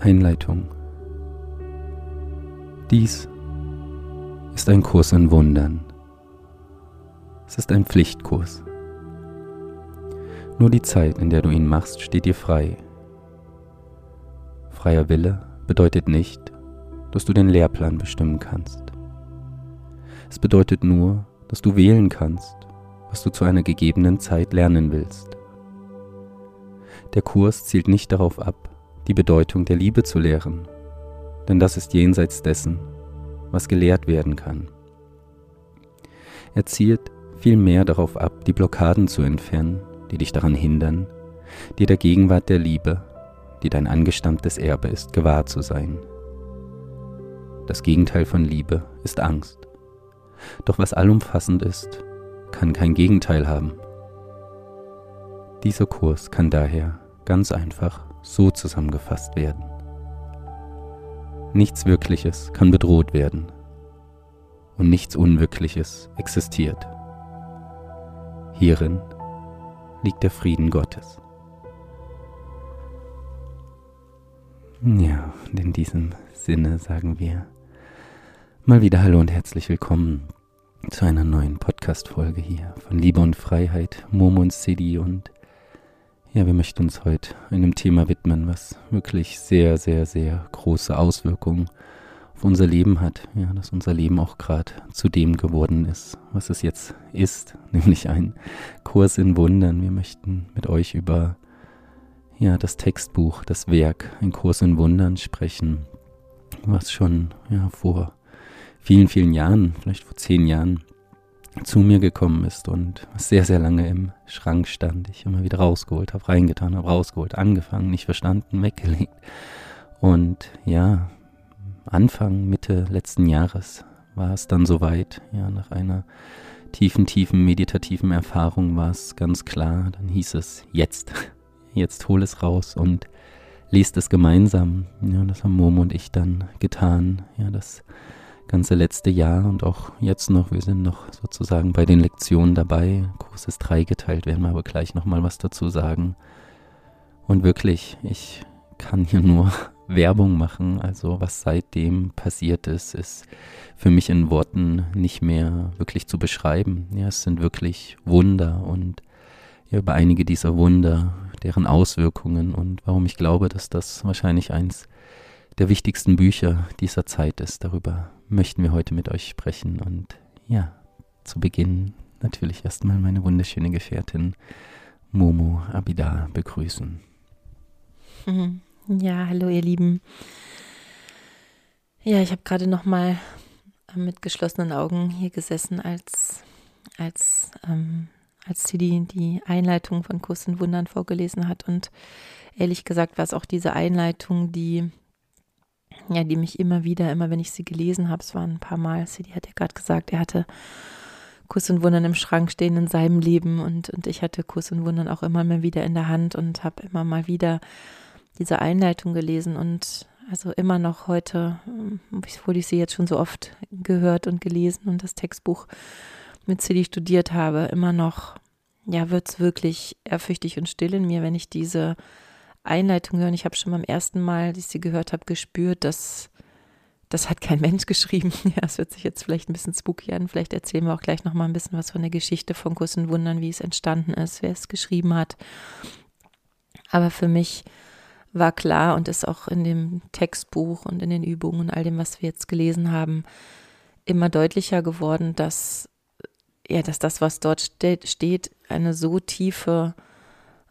Einleitung. Dies ist ein Kurs in Wundern. Es ist ein Pflichtkurs. Nur die Zeit, in der du ihn machst, steht dir frei. Freier Wille bedeutet nicht, dass du den Lehrplan bestimmen kannst. Es bedeutet nur, dass du wählen kannst, was du zu einer gegebenen Zeit lernen willst. Der Kurs zielt nicht darauf ab, die Bedeutung der Liebe zu lehren, denn das ist jenseits dessen, was gelehrt werden kann. Er zielt vielmehr darauf ab, die Blockaden zu entfernen, die dich daran hindern, dir der Gegenwart der Liebe, die dein angestammtes Erbe ist, gewahr zu sein. Das Gegenteil von Liebe ist Angst. Doch was allumfassend ist, kann kein Gegenteil haben. Dieser Kurs kann daher ganz einfach so zusammengefasst werden. Nichts Wirkliches kann bedroht werden und nichts Unwirkliches existiert. Hierin liegt der Frieden Gottes. Ja, und in diesem Sinne sagen wir mal wieder Hallo und herzlich willkommen zu einer neuen Podcast-Folge hier von Liebe und Freiheit, Momo und City und ja, wir möchten uns heute einem Thema widmen, was wirklich sehr, sehr, sehr große Auswirkungen auf unser Leben hat. Ja, dass unser Leben auch gerade zu dem geworden ist, was es jetzt ist, nämlich ein Kurs in Wundern. Wir möchten mit euch über ja, das Textbuch, das Werk, ein Kurs in Wundern sprechen, was schon ja, vor vielen, vielen Jahren, vielleicht vor zehn Jahren, zu mir gekommen ist und sehr, sehr lange im Schrank stand. Ich immer wieder rausgeholt habe, reingetan habe, rausgeholt, angefangen, nicht verstanden, weggelegt. Und ja, Anfang, Mitte letzten Jahres war es dann soweit, ja, nach einer tiefen, tiefen meditativen Erfahrung war es ganz klar, dann hieß es jetzt, jetzt hol es raus und lest es gemeinsam. Ja, das haben Momo und ich dann getan. Ja, das ganze letzte Jahr und auch jetzt noch. Wir sind noch sozusagen bei den Lektionen dabei. Kurs ist dreigeteilt, werden wir aber gleich nochmal was dazu sagen. Und wirklich, ich kann hier nur Werbung machen. Also was seitdem passiert ist, ist für mich in Worten nicht mehr wirklich zu beschreiben. Ja, es sind wirklich Wunder und ja, über einige dieser Wunder, deren Auswirkungen und warum ich glaube, dass das wahrscheinlich eins der wichtigsten Bücher dieser Zeit ist. Darüber möchten wir heute mit euch sprechen. Und ja, zu Beginn natürlich erstmal meine wunderschöne Gefährtin Momo Abida begrüßen. Mhm. Ja, hallo ihr Lieben. Ja, ich habe gerade noch mal mit geschlossenen Augen hier gesessen, als als ähm, als sie die, die Einleitung von Kuss und Wundern vorgelesen hat. Und ehrlich gesagt war es auch diese Einleitung, die ja, die mich immer wieder, immer wenn ich sie gelesen habe, es waren ein paar Mal, sie hat ja gerade gesagt, er hatte Kuss und Wundern im Schrank stehen in seinem Leben und, und ich hatte Kuss und Wundern auch immer mal wieder in der Hand und habe immer mal wieder diese Einleitung gelesen und also immer noch heute, obwohl ich sie jetzt schon so oft gehört und gelesen und das Textbuch mit City studiert habe, immer noch, ja, wird es wirklich ehrfürchtig und still in mir, wenn ich diese Einleitung hören. Ich habe schon beim ersten Mal, als ich sie gehört habe, gespürt, dass das hat kein Mensch geschrieben. Ja, es wird sich jetzt vielleicht ein bisschen spooky an. Vielleicht erzählen wir auch gleich noch mal ein bisschen was von der Geschichte von Kuss und Wundern, wie es entstanden ist, wer es geschrieben hat. Aber für mich war klar und ist auch in dem Textbuch und in den Übungen und all dem, was wir jetzt gelesen haben, immer deutlicher geworden, dass ja, dass das, was dort steht, eine so tiefe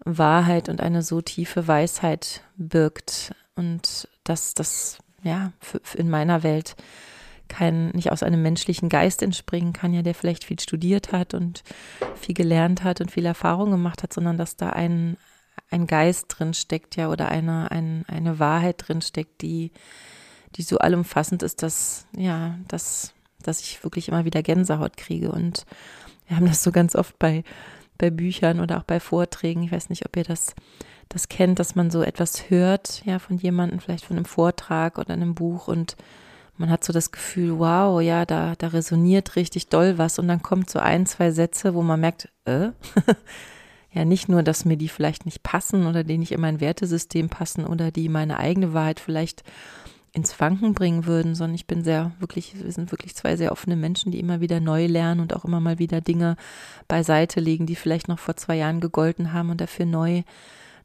Wahrheit und eine so tiefe Weisheit birgt und dass das ja in meiner Welt kein nicht aus einem menschlichen Geist entspringen kann, ja, der vielleicht viel studiert hat und viel gelernt hat und viel Erfahrung gemacht hat, sondern dass da ein ein Geist drin steckt, ja, oder eine, ein, eine Wahrheit drin steckt, die, die so allumfassend ist, dass, ja, dass, dass ich wirklich immer wieder Gänsehaut kriege. Und wir haben das so ganz oft bei bei Büchern oder auch bei Vorträgen. Ich weiß nicht, ob ihr das, das kennt, dass man so etwas hört, ja, von jemandem, vielleicht von einem Vortrag oder einem Buch und man hat so das Gefühl, wow, ja, da, da resoniert richtig doll was und dann kommt so ein, zwei Sätze, wo man merkt, äh, ja nicht nur, dass mir die vielleicht nicht passen oder die nicht in mein Wertesystem passen oder die meine eigene Wahrheit vielleicht ins Wanken bringen würden, sondern ich bin sehr wirklich, wir sind wirklich zwei sehr offene Menschen, die immer wieder neu lernen und auch immer mal wieder Dinge beiseite legen, die vielleicht noch vor zwei Jahren gegolten haben und dafür neu,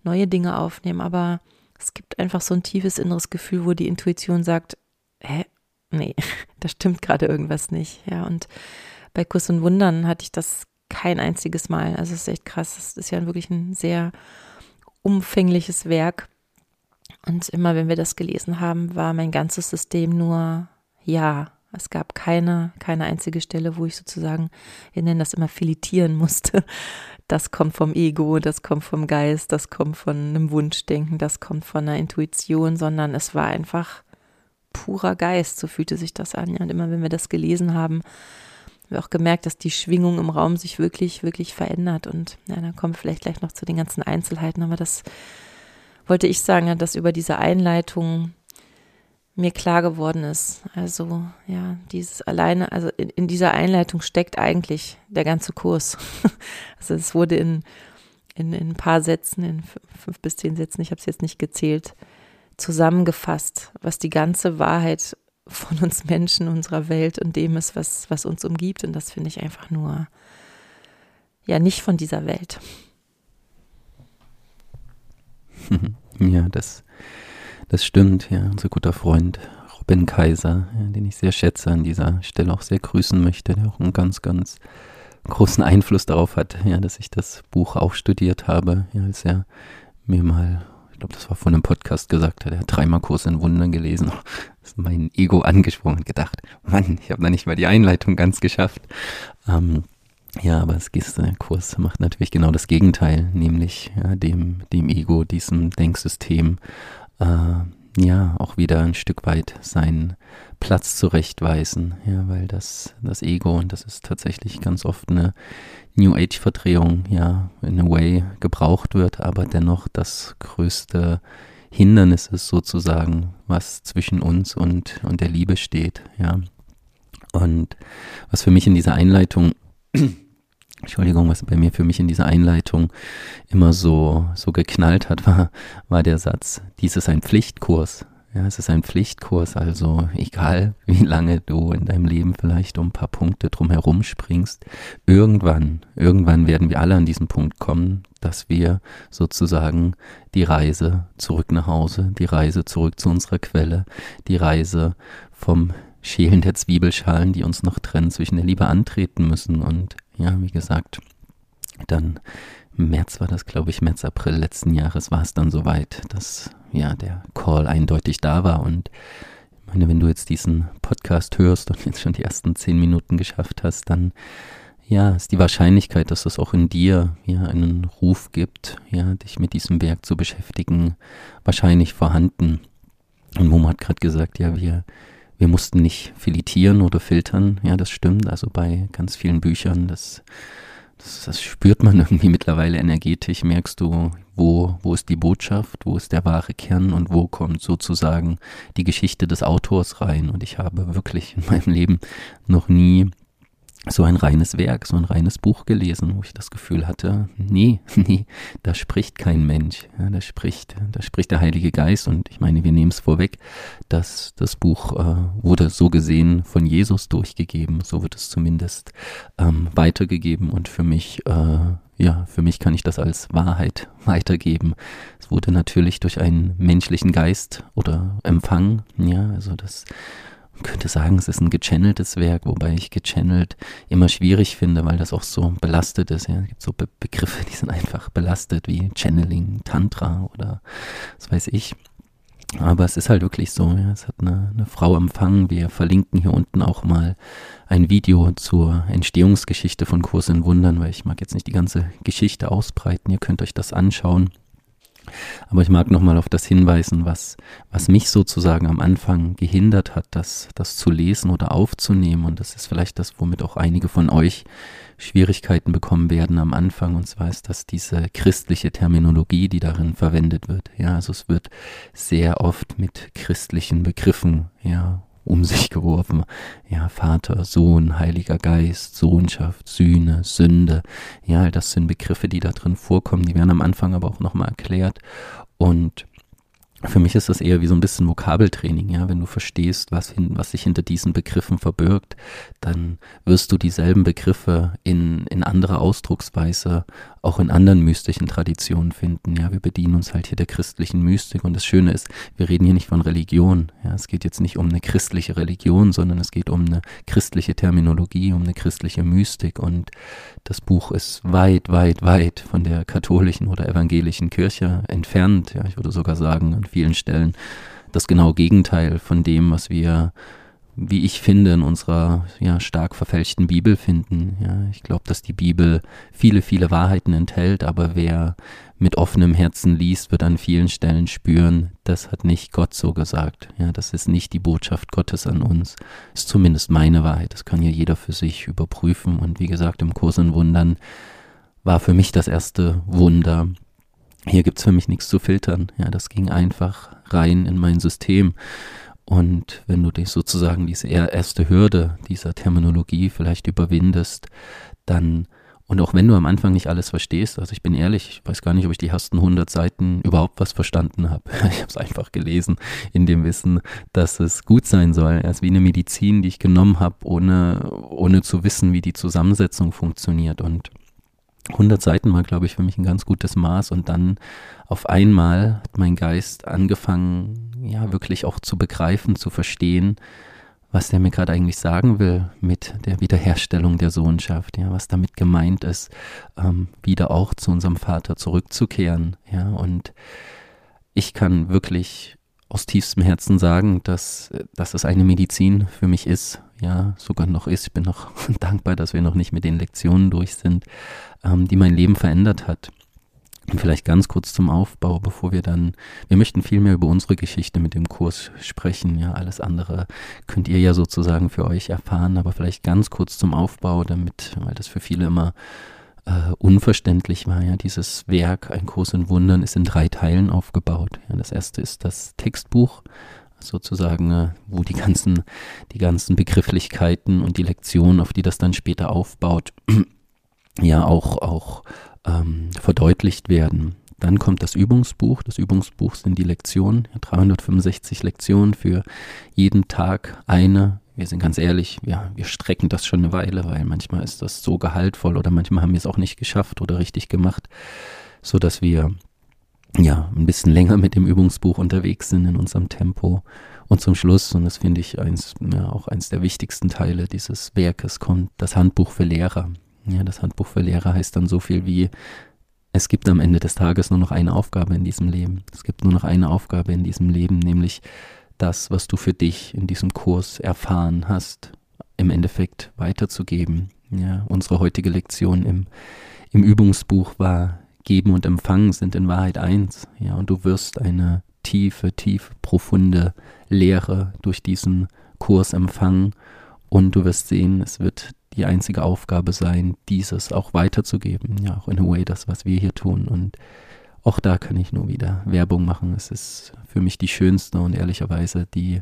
neue Dinge aufnehmen. Aber es gibt einfach so ein tiefes inneres Gefühl, wo die Intuition sagt, hä, nee, da stimmt gerade irgendwas nicht. Ja, und bei Kuss und Wundern hatte ich das kein einziges Mal. Also es ist echt krass. Es ist ja wirklich ein sehr umfängliches Werk. Und immer wenn wir das gelesen haben, war mein ganzes System nur ja. Es gab keine, keine einzige Stelle, wo ich sozusagen, wir nennen das immer filetieren musste. Das kommt vom Ego, das kommt vom Geist, das kommt von einem Wunschdenken, das kommt von einer Intuition, sondern es war einfach purer Geist, so fühlte sich das an. Und immer wenn wir das gelesen haben, wir auch gemerkt, dass die Schwingung im Raum sich wirklich, wirklich verändert. Und ja, dann kommen wir vielleicht gleich noch zu den ganzen Einzelheiten, aber das wollte ich sagen, dass über diese Einleitung mir klar geworden ist. Also ja, dieses alleine, also in, in dieser Einleitung steckt eigentlich der ganze Kurs. also es wurde in, in, in ein paar Sätzen, in fünf bis zehn Sätzen, ich habe es jetzt nicht gezählt, zusammengefasst, was die ganze Wahrheit von uns Menschen, unserer Welt und dem ist, was, was uns umgibt. Und das finde ich einfach nur, ja, nicht von dieser Welt. Ja, das, das stimmt, ja. Unser guter Freund Robin Kaiser, ja, den ich sehr schätze, an dieser Stelle auch sehr grüßen möchte, der auch einen ganz, ganz großen Einfluss darauf hat, ja, dass ich das Buch auch studiert habe, ja, als er mir mal glaube, das war von einem Podcast gesagt hat, er hat dreimal Kurs in Wundern gelesen. Ist mein Ego angesprochen und gedacht, Mann, ich habe da nicht mal die Einleitung ganz geschafft. Ähm, ja, aber das Kurs macht natürlich genau das Gegenteil, nämlich ja, dem, dem Ego, diesem Denksystem, äh, ja, auch wieder ein Stück weit seinen Platz zurechtweisen, ja, weil das, das Ego, und das ist tatsächlich ganz oft eine New Age-Verdrehung, ja, in a way gebraucht wird, aber dennoch das größte Hindernis ist sozusagen, was zwischen uns und, und der Liebe steht, ja. Und was für mich in dieser Einleitung Entschuldigung, was bei mir für mich in dieser Einleitung immer so, so geknallt hat, war, war der Satz, dies ist ein Pflichtkurs. Ja, es ist ein Pflichtkurs, also egal wie lange du in deinem Leben vielleicht um ein paar Punkte drumherum springst, irgendwann, irgendwann werden wir alle an diesen Punkt kommen, dass wir sozusagen die Reise zurück nach Hause, die Reise zurück zu unserer Quelle, die Reise vom Schälen der Zwiebelschalen, die uns noch trennen, zwischen der Liebe antreten müssen und ja, wie gesagt, dann März war das, glaube ich, März, April letzten Jahres war es dann soweit, dass ja der Call eindeutig da war. Und ich meine, wenn du jetzt diesen Podcast hörst und jetzt schon die ersten zehn Minuten geschafft hast, dann ja, ist die Wahrscheinlichkeit, dass es auch in dir ja einen Ruf gibt, ja, dich mit diesem Werk zu beschäftigen, wahrscheinlich vorhanden. Und Momo hat gerade gesagt, ja, wir wir mussten nicht filetieren oder filtern. Ja, das stimmt. Also bei ganz vielen Büchern, das, das, das spürt man irgendwie mittlerweile energetisch. Merkst du, wo, wo ist die Botschaft, wo ist der wahre Kern und wo kommt sozusagen die Geschichte des Autors rein. Und ich habe wirklich in meinem Leben noch nie so ein reines Werk, so ein reines Buch gelesen, wo ich das Gefühl hatte, nee, nee, da spricht kein Mensch, ja, da spricht, da spricht der Heilige Geist. Und ich meine, wir nehmen es vorweg, dass das Buch äh, wurde so gesehen von Jesus durchgegeben, so wird es zumindest ähm, weitergegeben. Und für mich, äh, ja, für mich kann ich das als Wahrheit weitergeben. Es wurde natürlich durch einen menschlichen Geist oder Empfang, ja, also das könnte sagen, es ist ein gechanneltes Werk, wobei ich gechannelt immer schwierig finde, weil das auch so belastet ist. Ja. Es gibt so Be Begriffe, die sind einfach belastet, wie Channeling, Tantra oder was weiß ich. Aber es ist halt wirklich so, ja. es hat eine, eine Frau empfangen. Wir verlinken hier unten auch mal ein Video zur Entstehungsgeschichte von Kurs in Wundern, weil ich mag jetzt nicht die ganze Geschichte ausbreiten. Ihr könnt euch das anschauen. Aber ich mag nochmal auf das hinweisen, was, was mich sozusagen am Anfang gehindert hat, das, das zu lesen oder aufzunehmen. Und das ist vielleicht das, womit auch einige von euch Schwierigkeiten bekommen werden am Anfang. Und zwar ist das diese christliche Terminologie, die darin verwendet wird. Ja, also es wird sehr oft mit christlichen Begriffen, ja, um sich geworfen. Ja, Vater, Sohn, Heiliger Geist, Sohnschaft, Sühne, Sünde. Ja, das sind Begriffe, die da drin vorkommen. Die werden am Anfang aber auch nochmal erklärt. Und für mich ist das eher wie so ein bisschen Vokabeltraining, ja. Wenn du verstehst, was, hin, was sich hinter diesen Begriffen verbirgt, dann wirst du dieselben Begriffe in, in anderer Ausdrucksweise auch in anderen mystischen Traditionen finden. Ja, wir bedienen uns halt hier der christlichen Mystik und das Schöne ist, wir reden hier nicht von Religion. Ja, es geht jetzt nicht um eine christliche Religion, sondern es geht um eine christliche Terminologie, um eine christliche Mystik und das Buch ist weit, weit, weit von der katholischen oder evangelischen Kirche entfernt. Ja, ich würde sogar sagen, vielen Stellen das genaue Gegenteil von dem, was wir wie ich finde, in unserer ja, stark verfälschten Bibel finden. Ja, ich glaube, dass die Bibel viele, viele Wahrheiten enthält, aber wer mit offenem Herzen liest, wird an vielen Stellen spüren, das hat nicht Gott so gesagt. Ja, das ist nicht die Botschaft Gottes an uns. Das ist zumindest meine Wahrheit. Das kann ja jeder für sich überprüfen. Und wie gesagt, im Kurs in Wundern war für mich das erste Wunder. Hier gibt's für mich nichts zu filtern. Ja, das ging einfach rein in mein System. Und wenn du dich sozusagen diese erste Hürde dieser Terminologie vielleicht überwindest, dann, und auch wenn du am Anfang nicht alles verstehst, also ich bin ehrlich, ich weiß gar nicht, ob ich die ersten 100 Seiten überhaupt was verstanden habe. Ich habe es einfach gelesen in dem Wissen, dass es gut sein soll. Es ist wie eine Medizin, die ich genommen habe, ohne, ohne zu wissen, wie die Zusammensetzung funktioniert. Und 100 Seiten war, glaube ich, für mich ein ganz gutes Maß. Und dann auf einmal hat mein Geist angefangen, ja, wirklich auch zu begreifen, zu verstehen, was der mir gerade eigentlich sagen will mit der Wiederherstellung der Sohnschaft, ja, was damit gemeint ist, ähm, wieder auch zu unserem Vater zurückzukehren, ja, und ich kann wirklich aus tiefstem Herzen sagen, dass, dass es eine Medizin für mich ist, ja, sogar noch ist. Ich bin noch dankbar, dass wir noch nicht mit den Lektionen durch sind, ähm, die mein Leben verändert hat. Und vielleicht ganz kurz zum Aufbau, bevor wir dann, wir möchten viel mehr über unsere Geschichte mit dem Kurs sprechen. Ja, alles andere könnt ihr ja sozusagen für euch erfahren, aber vielleicht ganz kurz zum Aufbau, damit, weil das für viele immer äh, unverständlich war. Ja, dieses Werk, ein Kurs in Wundern, ist in drei Teilen aufgebaut. Ja, das erste ist das Textbuch, sozusagen, äh, wo die ganzen, die ganzen Begrifflichkeiten und die Lektionen, auf die das dann später aufbaut, ja auch, auch ähm, verdeutlicht werden. Dann kommt das Übungsbuch. Das Übungsbuch sind die Lektionen, 365 Lektionen für jeden Tag eine. Wir sind ganz ehrlich, ja, wir strecken das schon eine Weile, weil manchmal ist das so gehaltvoll oder manchmal haben wir es auch nicht geschafft oder richtig gemacht, so dass wir ja ein bisschen länger mit dem Übungsbuch unterwegs sind in unserem Tempo. Und zum Schluss, und das finde ich eins, ja, auch eins der wichtigsten Teile dieses Werkes, kommt das Handbuch für Lehrer. Ja, das Handbuch für Lehrer heißt dann so viel wie, es gibt am Ende des Tages nur noch eine Aufgabe in diesem Leben. Es gibt nur noch eine Aufgabe in diesem Leben, nämlich das, was du für dich in diesem Kurs erfahren hast, im Endeffekt weiterzugeben. Ja, unsere heutige Lektion im, im Übungsbuch war, Geben und Empfangen sind in Wahrheit eins. Ja, und du wirst eine tiefe, tiefe, profunde Lehre durch diesen Kurs empfangen und du wirst sehen, es wird die einzige Aufgabe sein, dieses auch weiterzugeben. Ja, auch in a way das, was wir hier tun. Und auch da kann ich nur wieder Werbung machen. Es ist für mich die schönste und ehrlicherweise die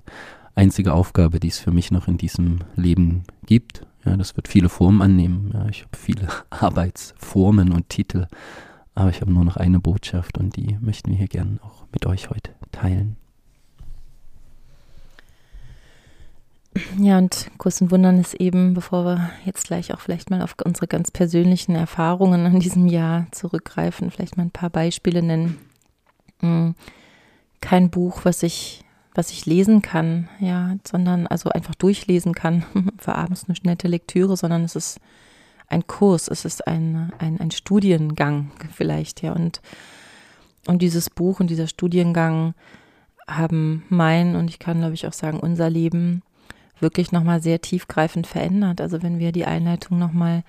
einzige Aufgabe, die es für mich noch in diesem Leben gibt. Ja, das wird viele Formen annehmen. Ja, ich habe viele Arbeitsformen und Titel, aber ich habe nur noch eine Botschaft und die möchten wir hier gerne auch mit euch heute teilen. Ja, und Kurs und Wundern ist eben, bevor wir jetzt gleich auch vielleicht mal auf unsere ganz persönlichen Erfahrungen an diesem Jahr zurückgreifen, vielleicht mal ein paar Beispiele nennen. Hm, kein Buch, was ich, was ich lesen kann, ja, sondern also einfach durchlesen kann für abends eine nette Lektüre, sondern es ist ein Kurs, es ist ein, ein, ein Studiengang vielleicht, ja. Und, und dieses Buch und dieser Studiengang haben mein und ich kann, glaube ich, auch sagen, unser Leben wirklich nochmal sehr tiefgreifend verändert. Also wenn wir die Einleitung nochmal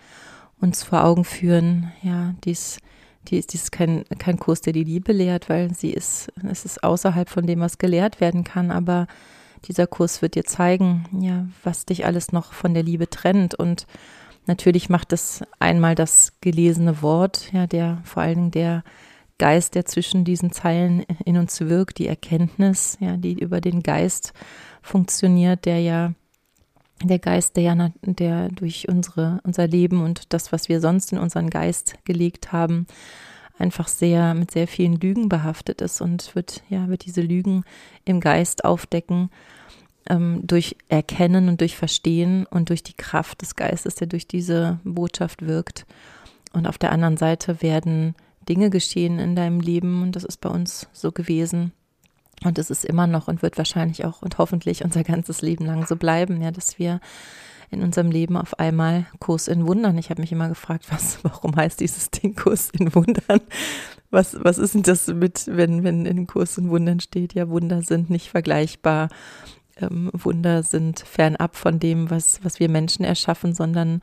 uns vor Augen führen, ja, dies, dies, dies ist kein, kein Kurs, der die Liebe lehrt, weil sie ist, es ist außerhalb von dem, was gelehrt werden kann, aber dieser Kurs wird dir zeigen, ja, was dich alles noch von der Liebe trennt und natürlich macht es einmal das gelesene Wort, ja, der vor allen Dingen der Geist, der zwischen diesen Zeilen in uns wirkt, die Erkenntnis, ja, die über den Geist funktioniert, der ja der Geist, der ja, der durch unsere, unser Leben und das, was wir sonst in unseren Geist gelegt haben, einfach sehr mit sehr vielen Lügen behaftet ist und wird, ja, wird diese Lügen im Geist aufdecken ähm, durch Erkennen und durch Verstehen und durch die Kraft des Geistes, der durch diese Botschaft wirkt. Und auf der anderen Seite werden Dinge geschehen in deinem Leben und das ist bei uns so gewesen. Und es ist immer noch und wird wahrscheinlich auch und hoffentlich unser ganzes Leben lang so bleiben, ja, dass wir in unserem Leben auf einmal Kurs in Wundern. Ich habe mich immer gefragt, was, warum heißt dieses Ding Kurs in Wundern? Was, was ist denn das mit, wenn, wenn in Kurs in Wundern steht? Ja, Wunder sind nicht vergleichbar. Ähm, Wunder sind fernab von dem, was, was wir Menschen erschaffen, sondern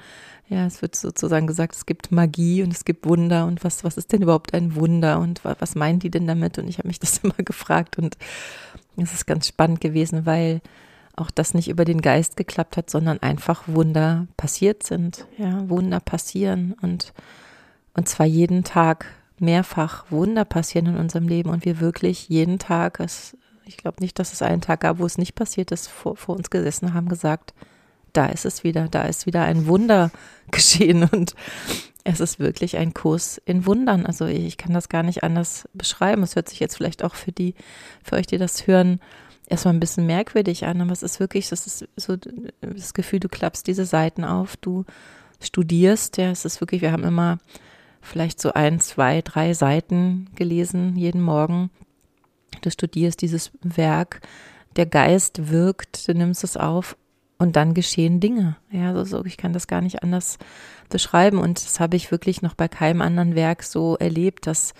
ja, es wird sozusagen gesagt, es gibt Magie und es gibt Wunder. Und was, was ist denn überhaupt ein Wunder? Und was meinen die denn damit? Und ich habe mich das immer gefragt. Und es ist ganz spannend gewesen, weil auch das nicht über den Geist geklappt hat, sondern einfach Wunder passiert sind. Ja, Wunder passieren. Und, und zwar jeden Tag mehrfach Wunder passieren in unserem Leben. Und wir wirklich jeden Tag, es, ich glaube nicht, dass es einen Tag gab, wo es nicht passiert ist, vor, vor uns gesessen haben, gesagt, da ist es wieder, da ist wieder ein Wunder geschehen und es ist wirklich ein Kurs in Wundern. Also ich kann das gar nicht anders beschreiben. Es hört sich jetzt vielleicht auch für die, für euch, die das hören, erstmal ein bisschen merkwürdig an, aber es ist wirklich, das ist so das Gefühl, du klappst diese Seiten auf, du studierst, ja, es ist wirklich, wir haben immer vielleicht so ein, zwei, drei Seiten gelesen jeden Morgen. Du studierst dieses Werk, der Geist wirkt, du nimmst es auf und dann geschehen Dinge. Ja, so, so, ich kann das gar nicht anders beschreiben und das habe ich wirklich noch bei keinem anderen Werk so erlebt, dass,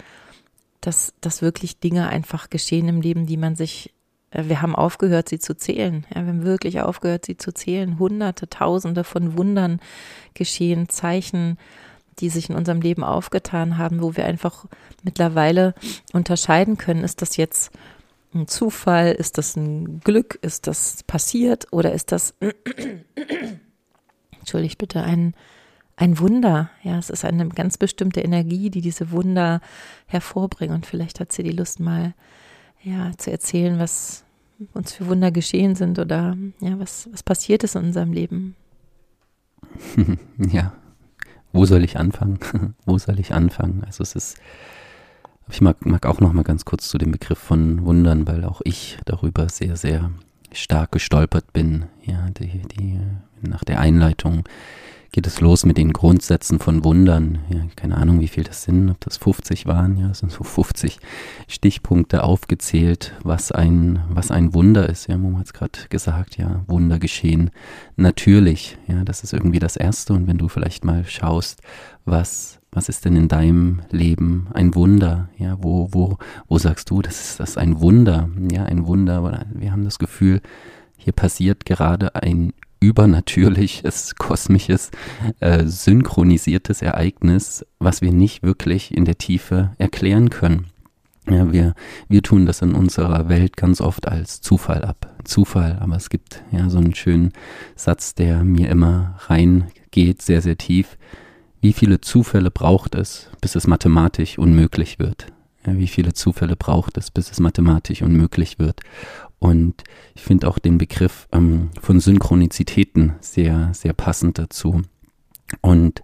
dass, dass wirklich Dinge einfach geschehen im Leben, die man sich äh, wir haben aufgehört, sie zu zählen. Ja, wir haben wirklich aufgehört, sie zu zählen. Hunderte, Tausende von Wundern geschehen, Zeichen, die sich in unserem Leben aufgetan haben, wo wir einfach mittlerweile unterscheiden können, ist das jetzt ein Zufall, ist das ein Glück, ist das passiert oder ist das, entschuldigt bitte, ein, ein Wunder. Ja, es ist eine ganz bestimmte Energie, die diese Wunder hervorbringt und vielleicht hat sie die Lust mal ja, zu erzählen, was uns für Wunder geschehen sind oder ja, was, was passiert ist in unserem Leben. ja, wo soll ich anfangen? wo soll ich anfangen? Also es ist, ich mag, mag auch noch mal ganz kurz zu dem Begriff von Wundern, weil auch ich darüber sehr, sehr stark gestolpert bin. Ja, die, die nach der Einleitung geht es los mit den Grundsätzen von Wundern. Ja, keine Ahnung, wie viel das sind, ob das 50 waren. Ja, es sind so 50 Stichpunkte aufgezählt, was ein, was ein Wunder ist. Ja, Mom hat es gerade gesagt, ja, Wunder geschehen natürlich. Ja, das ist irgendwie das Erste. Und wenn du vielleicht mal schaust, was, was ist denn in deinem Leben ein Wunder? Ja, wo, wo, wo sagst du, das ist das ein Wunder? Ja, ein Wunder. Wir haben das Gefühl, hier passiert gerade ein übernatürliches, kosmisches, äh, synchronisiertes Ereignis, was wir nicht wirklich in der Tiefe erklären können. Ja, wir, wir tun das in unserer Welt ganz oft als Zufall ab. Zufall, aber es gibt ja so einen schönen Satz, der mir immer reingeht, sehr, sehr tief. Wie viele Zufälle braucht es, bis es mathematisch unmöglich wird? Ja, wie viele Zufälle braucht es, bis es mathematisch unmöglich wird? Und ich finde auch den Begriff ähm, von Synchronizitäten sehr, sehr passend dazu. Und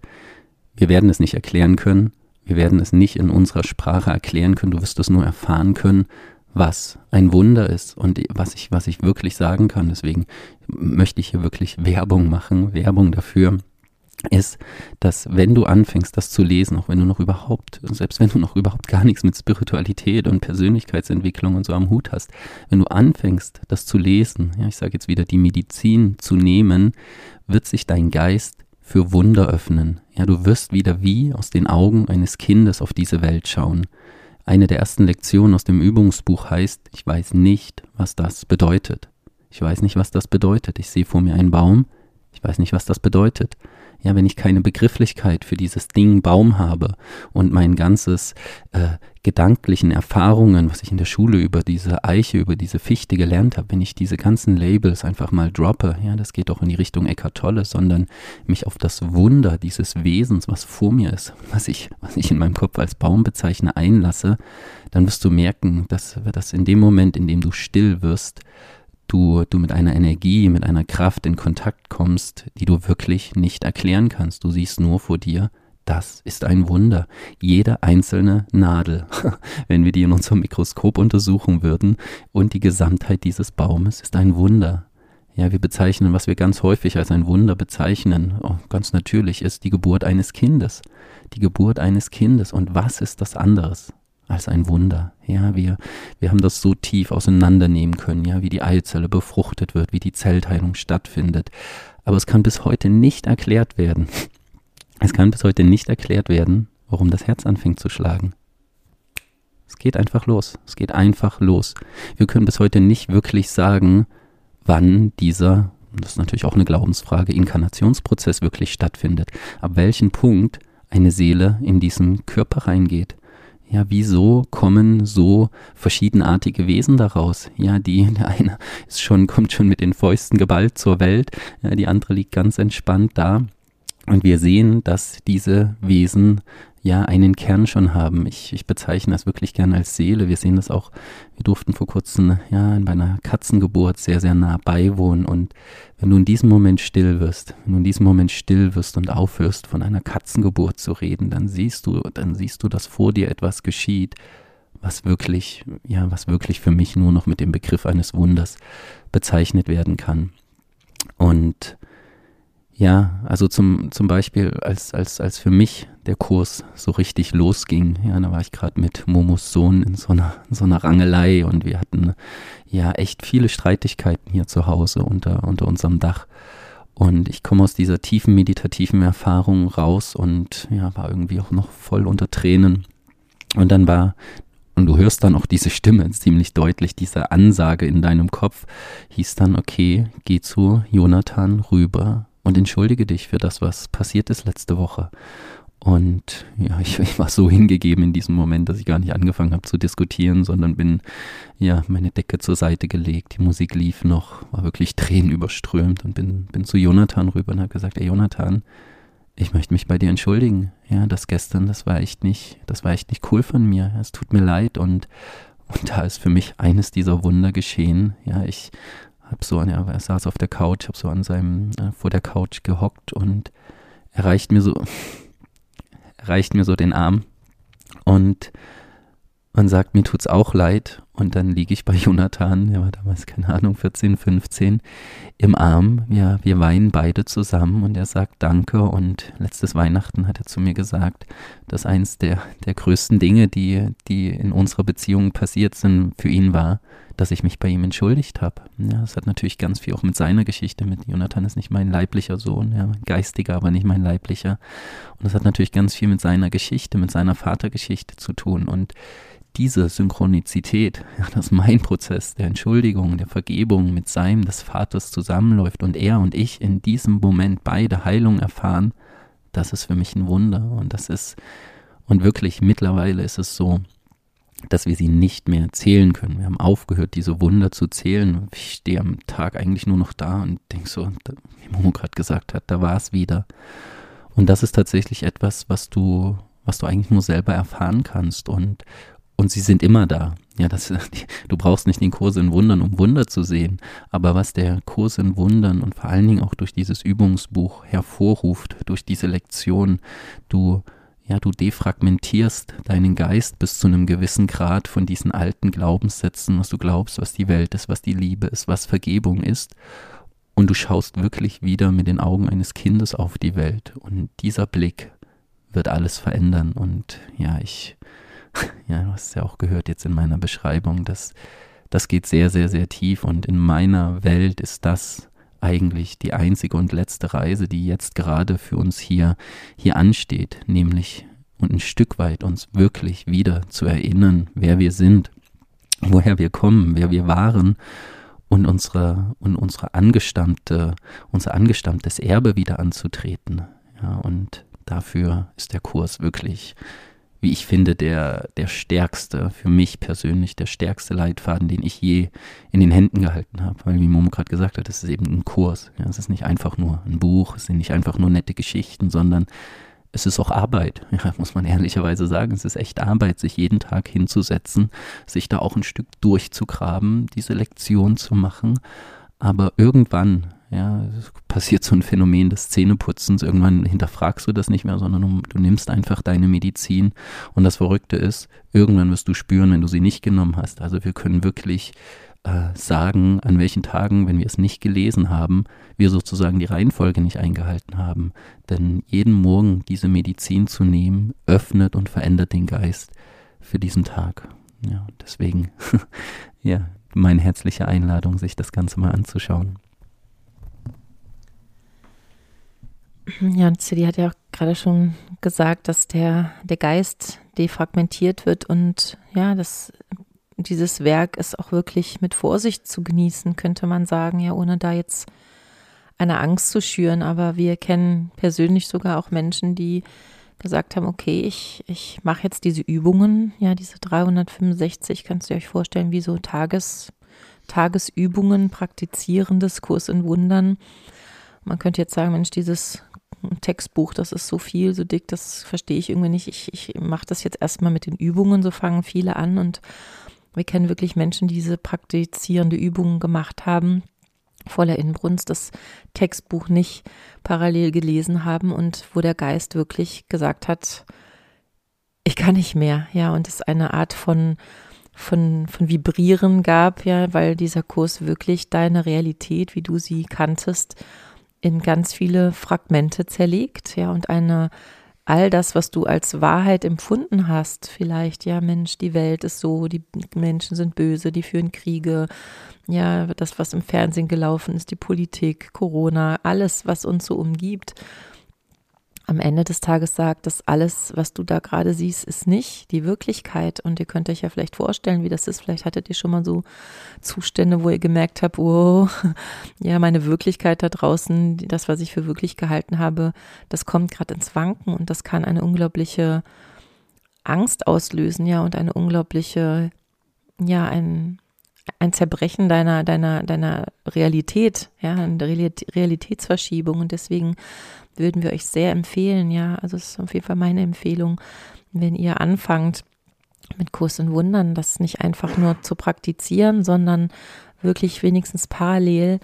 wir werden es nicht erklären können. Wir werden es nicht in unserer Sprache erklären können. Du wirst es nur erfahren können, was ein Wunder ist und was ich, was ich wirklich sagen kann. Deswegen möchte ich hier wirklich Werbung machen, Werbung dafür, ist, dass wenn du anfängst, das zu lesen, auch wenn du noch überhaupt, selbst wenn du noch überhaupt gar nichts mit Spiritualität und Persönlichkeitsentwicklung und so am Hut hast, wenn du anfängst, das zu lesen, ja, ich sage jetzt wieder, die Medizin zu nehmen, wird sich dein Geist für Wunder öffnen. Ja, du wirst wieder wie aus den Augen eines Kindes auf diese Welt schauen. Eine der ersten Lektionen aus dem Übungsbuch heißt, ich weiß nicht, was das bedeutet. Ich weiß nicht, was das bedeutet. Ich sehe vor mir einen Baum. Ich weiß nicht, was das bedeutet. Ja, wenn ich keine Begrifflichkeit für dieses Ding Baum habe und mein ganzes äh, gedanklichen Erfahrungen, was ich in der Schule über diese Eiche, über diese Fichte gelernt habe, wenn ich diese ganzen Labels einfach mal droppe, ja, das geht doch in die Richtung Eckart Tolle, sondern mich auf das Wunder dieses Wesens, was vor mir ist, was ich, was ich in meinem Kopf als Baum bezeichne, einlasse, dann wirst du merken, dass, dass in dem Moment, in dem du still wirst, du, du mit einer Energie, mit einer Kraft in Kontakt kommst, die du wirklich nicht erklären kannst. Du siehst nur vor dir, das ist ein Wunder. Jede einzelne Nadel, wenn wir die in unserem Mikroskop untersuchen würden, und die Gesamtheit dieses Baumes ist ein Wunder. Ja, wir bezeichnen, was wir ganz häufig als ein Wunder bezeichnen, oh, ganz natürlich ist die Geburt eines Kindes. Die Geburt eines Kindes. Und was ist das anderes? Als ein Wunder. Ja, wir, wir haben das so tief auseinandernehmen können, ja, wie die Eizelle befruchtet wird, wie die Zellteilung stattfindet. Aber es kann bis heute nicht erklärt werden. Es kann bis heute nicht erklärt werden, warum das Herz anfängt zu schlagen. Es geht einfach los. Es geht einfach los. Wir können bis heute nicht wirklich sagen, wann dieser, das ist natürlich auch eine Glaubensfrage, Inkarnationsprozess wirklich stattfindet. Ab welchem Punkt eine Seele in diesen Körper reingeht. Ja, wieso kommen so verschiedenartige Wesen daraus? Ja, die, der eine ist schon, kommt schon mit den Fäusten geballt zur Welt, ja, die andere liegt ganz entspannt da. Und wir sehen, dass diese Wesen ja einen Kern schon haben. Ich, ich bezeichne das wirklich gerne als Seele. Wir sehen das auch, wir durften vor kurzem ja bei einer Katzengeburt sehr, sehr nah beiwohnen. Und wenn du in diesem Moment still wirst, wenn du in diesem Moment still wirst und aufhörst, von einer Katzengeburt zu reden, dann siehst du, dann siehst du, dass vor dir etwas geschieht, was wirklich, ja, was wirklich für mich nur noch mit dem Begriff eines Wunders bezeichnet werden kann. Und ja, also zum, zum Beispiel, als, als, als für mich der Kurs so richtig losging, ja, da war ich gerade mit Momos Sohn in so einer, in so einer Rangelei und wir hatten ja echt viele Streitigkeiten hier zu Hause unter, unter unserem Dach. Und ich komme aus dieser tiefen meditativen Erfahrung raus und ja, war irgendwie auch noch voll unter Tränen. Und dann war, und du hörst dann auch diese Stimme ziemlich deutlich, diese Ansage in deinem Kopf, hieß dann, okay, geh zu Jonathan rüber und entschuldige dich für das, was passiert ist letzte Woche. Und ja, ich, ich, war so hingegeben in diesem Moment, dass ich gar nicht angefangen habe zu diskutieren, sondern bin ja meine Decke zur Seite gelegt. Die Musik lief noch, war wirklich tränenüberströmt und bin, bin zu Jonathan rüber und habe gesagt, ey Jonathan, ich möchte mich bei dir entschuldigen. Ja, das gestern, das war echt nicht, das war echt nicht cool von mir. Es tut mir leid und, und da ist für mich eines dieser Wunder geschehen. Ja, ich hab so an, er saß auf der Couch, hab so an seinem, äh, vor der Couch gehockt und er reicht mir so, reicht mir so den Arm und man sagt, mir tut's auch leid. Und dann liege ich bei Jonathan, der war damals, keine Ahnung, 14, 15, im Arm. Ja, wir weinen beide zusammen und er sagt Danke. Und letztes Weihnachten hat er zu mir gesagt, dass eins der, der größten Dinge, die, die in unserer Beziehung passiert sind, für ihn war, dass ich mich bei ihm entschuldigt habe. Ja, das hat natürlich ganz viel auch mit seiner Geschichte, mit Jonathan ist nicht mein leiblicher Sohn, ja, geistiger, aber nicht mein leiblicher. Und das hat natürlich ganz viel mit seiner Geschichte, mit seiner Vatergeschichte zu tun. Und diese Synchronizität, ja, dass mein Prozess der Entschuldigung, der Vergebung mit seinem des Vaters zusammenläuft und er und ich in diesem Moment beide Heilung erfahren, das ist für mich ein Wunder und das ist und wirklich mittlerweile ist es so, dass wir sie nicht mehr zählen können. Wir haben aufgehört, diese Wunder zu zählen. Ich stehe am Tag eigentlich nur noch da und denke so, wie Momo gerade gesagt hat, da war es wieder. Und das ist tatsächlich etwas, was du, was du eigentlich nur selber erfahren kannst und und sie sind immer da. Ja, das, du brauchst nicht den Kurs in Wundern, um Wunder zu sehen. Aber was der Kurs in Wundern und vor allen Dingen auch durch dieses Übungsbuch hervorruft, durch diese Lektion, du, ja, du defragmentierst deinen Geist bis zu einem gewissen Grad von diesen alten Glaubenssätzen, was du glaubst, was die Welt ist, was die Liebe ist, was Vergebung ist. Und du schaust wirklich wieder mit den Augen eines Kindes auf die Welt. Und dieser Blick wird alles verändern. Und ja, ich, ja, du hast ja auch gehört jetzt in meiner Beschreibung, dass das geht sehr, sehr, sehr tief und in meiner Welt ist das eigentlich die einzige und letzte Reise, die jetzt gerade für uns hier, hier ansteht, nämlich und ein Stück weit uns wirklich wieder zu erinnern, wer wir sind, woher wir kommen, wer wir waren und unsere, und unsere angestammte, unser angestammtes Erbe wieder anzutreten. Ja, und dafür ist der Kurs wirklich, wie ich finde, der, der stärkste, für mich persönlich, der stärkste Leitfaden, den ich je in den Händen gehalten habe. Weil, wie Momo gerade gesagt hat, es ist eben ein Kurs. Ja, es ist nicht einfach nur ein Buch, es sind nicht einfach nur nette Geschichten, sondern es ist auch Arbeit, ja, muss man ehrlicherweise sagen. Es ist echt Arbeit, sich jeden Tag hinzusetzen, sich da auch ein Stück durchzugraben, diese Lektion zu machen. Aber irgendwann, ja, passiert so ein Phänomen des Zähneputzens. Irgendwann hinterfragst du das nicht mehr, sondern du, du nimmst einfach deine Medizin. Und das Verrückte ist, irgendwann wirst du spüren, wenn du sie nicht genommen hast. Also wir können wirklich äh, sagen, an welchen Tagen, wenn wir es nicht gelesen haben, wir sozusagen die Reihenfolge nicht eingehalten haben. Denn jeden Morgen diese Medizin zu nehmen, öffnet und verändert den Geist für diesen Tag. Ja, deswegen, ja, meine herzliche Einladung, sich das Ganze mal anzuschauen. Ja, und Cedi hat ja auch gerade schon gesagt, dass der, der Geist defragmentiert wird und ja, dass dieses Werk ist auch wirklich mit Vorsicht zu genießen, könnte man sagen, ja, ohne da jetzt eine Angst zu schüren. Aber wir kennen persönlich sogar auch Menschen, die gesagt haben, okay, ich, ich mache jetzt diese Übungen, ja, diese 365, kannst du euch vorstellen, wie so Tages, Tagesübungen, praktizierendes Kurs in Wundern. Man könnte jetzt sagen, Mensch, dieses Textbuch, das ist so viel, so dick, das verstehe ich irgendwie nicht. Ich, ich mache das jetzt erstmal mit den Übungen, so fangen viele an und wir kennen wirklich Menschen, die diese praktizierende Übungen gemacht haben, voller Inbrunst, das Textbuch nicht parallel gelesen haben und wo der Geist wirklich gesagt hat, ich kann nicht mehr, ja, und es eine Art von von, von Vibrieren gab, ja, weil dieser Kurs wirklich deine Realität, wie du sie kanntest, in ganz viele Fragmente zerlegt, ja, und eine all das, was du als Wahrheit empfunden hast, vielleicht, ja, Mensch, die Welt ist so, die Menschen sind böse, die führen Kriege, ja, das, was im Fernsehen gelaufen ist, die Politik, Corona, alles, was uns so umgibt, am Ende des Tages sagt, dass alles, was du da gerade siehst, ist nicht die Wirklichkeit. Und ihr könnt euch ja vielleicht vorstellen, wie das ist. Vielleicht hattet ihr schon mal so Zustände, wo ihr gemerkt habt, wow, ja, meine Wirklichkeit da draußen, das, was ich für wirklich gehalten habe, das kommt gerade ins Wanken und das kann eine unglaubliche Angst auslösen, ja, und eine unglaubliche, ja, ein, ein Zerbrechen deiner, deiner, deiner Realität, ja, eine Realitätsverschiebung. Und deswegen würden wir euch sehr empfehlen, ja, also es ist auf jeden Fall meine Empfehlung, wenn ihr anfangt mit Kurs in Wundern, das nicht einfach nur zu praktizieren, sondern wirklich wenigstens parallel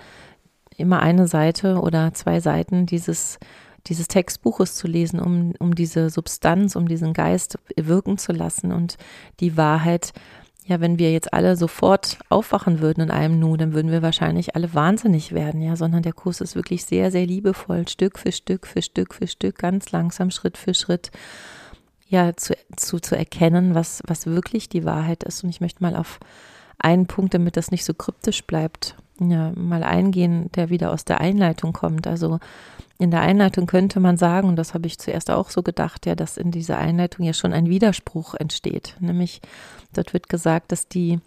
immer eine Seite oder zwei Seiten dieses dieses Textbuches zu lesen, um, um diese Substanz, um diesen Geist wirken zu lassen und die Wahrheit ja, wenn wir jetzt alle sofort aufwachen würden in einem Nu, dann würden wir wahrscheinlich alle wahnsinnig werden, ja, sondern der Kurs ist wirklich sehr, sehr liebevoll, Stück für Stück für Stück für Stück, ganz langsam, Schritt für Schritt, ja, zu, zu, zu erkennen, was, was wirklich die Wahrheit ist. Und ich möchte mal auf einen Punkt, damit das nicht so kryptisch bleibt, ja, mal eingehen, der wieder aus der Einleitung kommt. Also in der Einleitung könnte man sagen, und das habe ich zuerst auch so gedacht, ja, dass in dieser Einleitung ja schon ein Widerspruch entsteht, nämlich Dort wird gesagt, dass die,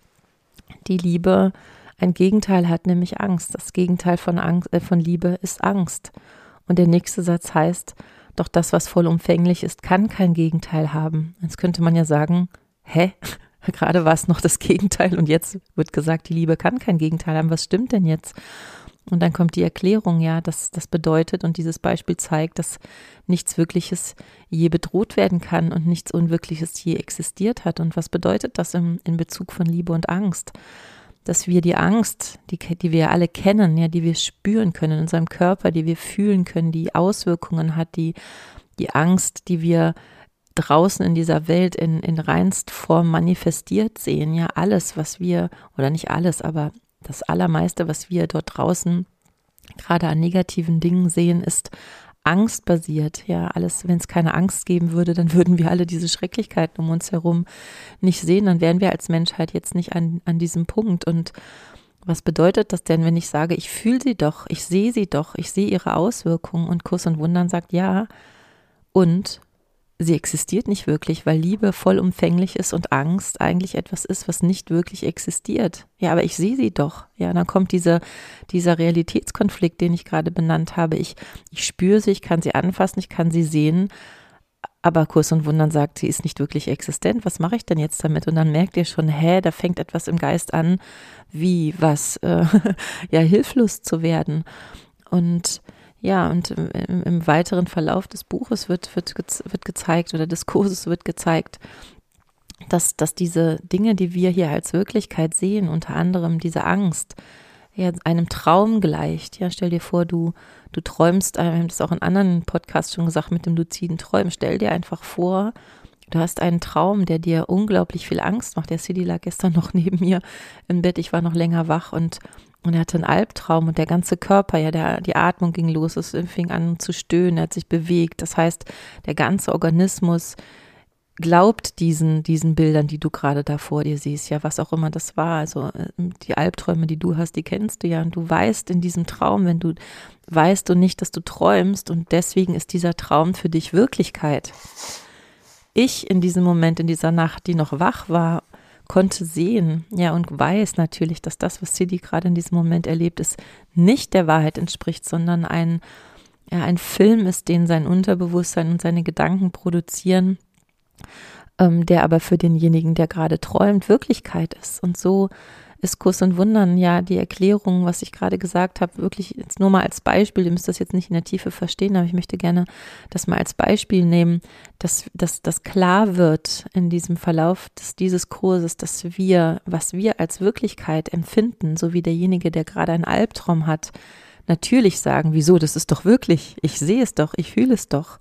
die Liebe ein Gegenteil hat, nämlich Angst. Das Gegenteil von, Angst, äh, von Liebe ist Angst. Und der nächste Satz heißt, doch das, was vollumfänglich ist, kann kein Gegenteil haben. Jetzt könnte man ja sagen, hä? Gerade war es noch das Gegenteil und jetzt wird gesagt, die Liebe kann kein Gegenteil haben. Was stimmt denn jetzt? Und dann kommt die Erklärung, ja, dass das bedeutet und dieses Beispiel zeigt, dass nichts Wirkliches je bedroht werden kann und nichts Unwirkliches je existiert hat. Und was bedeutet das im, in Bezug von Liebe und Angst? Dass wir die Angst, die, die wir alle kennen, ja, die wir spüren können in unserem Körper, die wir fühlen können, die Auswirkungen hat, die, die Angst, die wir draußen in dieser Welt in, in reinst Form manifestiert sehen, ja, alles, was wir, oder nicht alles, aber das Allermeiste, was wir dort draußen gerade an negativen Dingen sehen, ist angstbasiert. Ja, alles, wenn es keine Angst geben würde, dann würden wir alle diese Schrecklichkeiten um uns herum nicht sehen. Dann wären wir als Menschheit jetzt nicht an, an diesem Punkt. Und was bedeutet das denn, wenn ich sage, ich fühle sie doch, ich sehe sie doch, ich sehe ihre Auswirkungen und Kuss und Wundern sagt ja. Und sie existiert nicht wirklich, weil Liebe vollumfänglich ist und Angst eigentlich etwas ist, was nicht wirklich existiert. Ja, aber ich sehe sie doch. Ja, dann kommt diese, dieser Realitätskonflikt, den ich gerade benannt habe. Ich, ich spüre sie, ich kann sie anfassen, ich kann sie sehen. Aber Kurs und Wundern sagt, sie ist nicht wirklich existent. Was mache ich denn jetzt damit? Und dann merkt ihr schon, hä, da fängt etwas im Geist an, wie was, äh, ja, hilflos zu werden. Und ja, und im, im, weiteren Verlauf des Buches wird, wird, wird gezeigt oder des Kurses wird gezeigt, dass, dass diese Dinge, die wir hier als Wirklichkeit sehen, unter anderem diese Angst, ja, einem Traum gleicht. Ja, stell dir vor, du, du träumst, wir haben das auch in anderen Podcasts schon gesagt, mit dem luziden Träumen. Stell dir einfach vor, du hast einen Traum, der dir unglaublich viel Angst macht. Der City lag gestern noch neben mir im Bett, ich war noch länger wach und und er hatte einen Albtraum und der ganze Körper, ja, der, die Atmung ging los, es fing an zu stöhnen, er hat sich bewegt. Das heißt, der ganze Organismus glaubt diesen, diesen Bildern, die du gerade da vor dir siehst, ja, was auch immer das war. Also ähm, die Albträume, die du hast, die kennst du ja. Und du weißt in diesem Traum, wenn du weißt du nicht, dass du träumst und deswegen ist dieser Traum für dich Wirklichkeit. Ich in diesem Moment, in dieser Nacht, die noch wach war konnte sehen, ja, und weiß natürlich, dass das, was Sidi gerade in diesem Moment erlebt, ist, nicht der Wahrheit entspricht, sondern ein, ja, ein Film ist, den sein Unterbewusstsein und seine Gedanken produzieren, ähm, der aber für denjenigen, der gerade träumt, Wirklichkeit ist. Und so ist Kuss und Wundern ja die Erklärung, was ich gerade gesagt habe, wirklich jetzt nur mal als Beispiel. Ihr müsst das jetzt nicht in der Tiefe verstehen, aber ich möchte gerne das mal als Beispiel nehmen, dass, dass klar wird in diesem Verlauf des, dieses Kurses, dass wir, was wir als Wirklichkeit empfinden, so wie derjenige, der gerade einen Albtraum hat, natürlich sagen, wieso, das ist doch wirklich, ich sehe es doch, ich fühle es doch.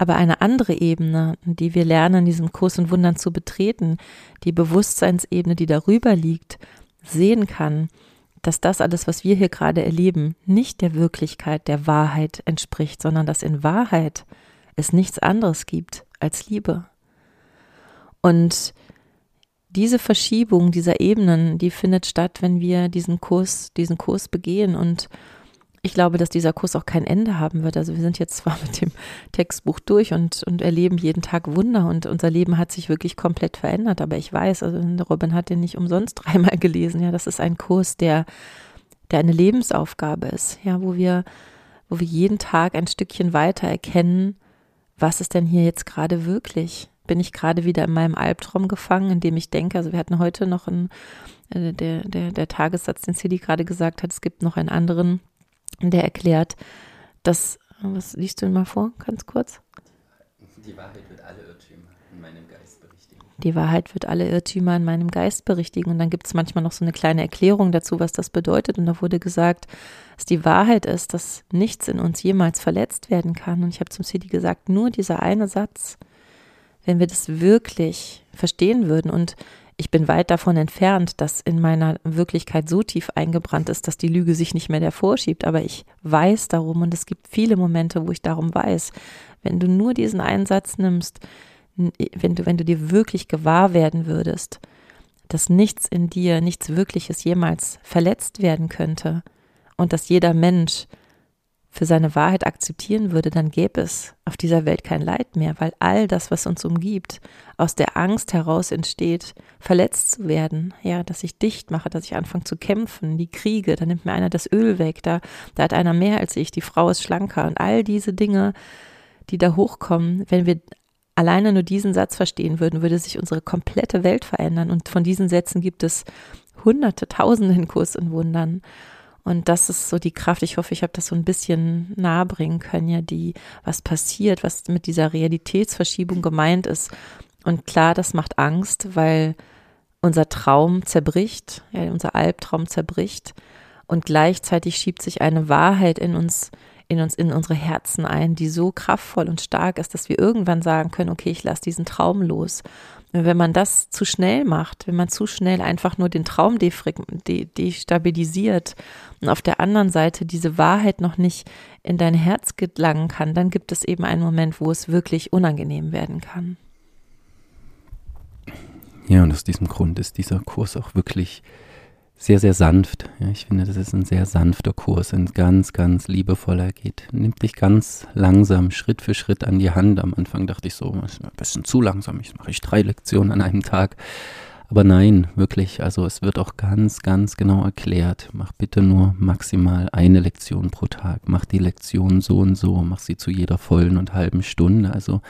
Aber eine andere Ebene, die wir lernen, in diesem Kurs und Wundern zu betreten, die Bewusstseinsebene, die darüber liegt, sehen kann, dass das alles, was wir hier gerade erleben, nicht der Wirklichkeit, der Wahrheit entspricht, sondern dass in Wahrheit es nichts anderes gibt als Liebe. Und diese Verschiebung dieser Ebenen, die findet statt, wenn wir diesen Kurs, diesen Kurs begehen und ich glaube, dass dieser Kurs auch kein Ende haben wird. Also wir sind jetzt zwar mit dem Textbuch durch und, und erleben jeden Tag Wunder und unser Leben hat sich wirklich komplett verändert. Aber ich weiß, also Robin hat den nicht umsonst dreimal gelesen. Ja, das ist ein Kurs, der, der eine Lebensaufgabe ist. Ja, wo wir, wo wir jeden Tag ein Stückchen weiter erkennen, was ist denn hier jetzt gerade wirklich? Bin ich gerade wieder in meinem Albtraum gefangen, in dem ich denke, also wir hatten heute noch einen, äh, der, der, der Tagessatz, den Cedi gerade gesagt hat, es gibt noch einen anderen, der erklärt, dass, was liest du mal vor, ganz kurz? Die Wahrheit wird alle Irrtümer in meinem Geist berichtigen. Die Wahrheit wird alle Irrtümer in meinem Geist berichtigen. Und dann gibt es manchmal noch so eine kleine Erklärung dazu, was das bedeutet. Und da wurde gesagt, dass die Wahrheit ist, dass nichts in uns jemals verletzt werden kann. Und ich habe zum City gesagt, nur dieser eine Satz, wenn wir das wirklich verstehen würden und ich bin weit davon entfernt, dass in meiner Wirklichkeit so tief eingebrannt ist, dass die Lüge sich nicht mehr davor schiebt. Aber ich weiß darum und es gibt viele Momente, wo ich darum weiß. Wenn du nur diesen einen Satz nimmst, wenn du, wenn du dir wirklich gewahr werden würdest, dass nichts in dir, nichts Wirkliches jemals verletzt werden könnte und dass jeder Mensch für seine Wahrheit akzeptieren würde, dann gäbe es auf dieser Welt kein Leid mehr, weil all das, was uns umgibt, aus der Angst heraus entsteht, verletzt zu werden. Ja, dass ich dicht mache, dass ich anfange zu kämpfen, die Kriege, da nimmt mir einer das Öl weg, da, da hat einer mehr als ich, die Frau ist schlanker und all diese Dinge, die da hochkommen, wenn wir alleine nur diesen Satz verstehen würden, würde sich unsere komplette Welt verändern. Und von diesen Sätzen gibt es hunderte, tausende in Kurs und Wundern. Und das ist so die Kraft. Ich hoffe, ich habe das so ein bisschen nahe bringen können, ja, die, was passiert, was mit dieser Realitätsverschiebung gemeint ist. Und klar, das macht Angst, weil unser Traum zerbricht, ja, unser Albtraum zerbricht. Und gleichzeitig schiebt sich eine Wahrheit in uns, in uns, in unsere Herzen ein, die so kraftvoll und stark ist, dass wir irgendwann sagen können, okay, ich lasse diesen Traum los. Wenn man das zu schnell macht, wenn man zu schnell einfach nur den Traum destabilisiert und auf der anderen Seite diese Wahrheit noch nicht in dein Herz gelangen kann, dann gibt es eben einen Moment, wo es wirklich unangenehm werden kann. Ja, und aus diesem Grund ist dieser Kurs auch wirklich sehr, sehr sanft. Ja, ich finde, das ist ein sehr sanfter Kurs, ein ganz, ganz liebevoller geht. Nimmt dich ganz langsam, Schritt für Schritt an die Hand. Am Anfang dachte ich so, das ist ein bisschen zu langsam, ich mache ich drei Lektionen an einem Tag. Aber nein, wirklich, also es wird auch ganz, ganz genau erklärt. Mach bitte nur maximal eine Lektion pro Tag. Mach die Lektion so und so, mach sie zu jeder vollen und halben Stunde. Also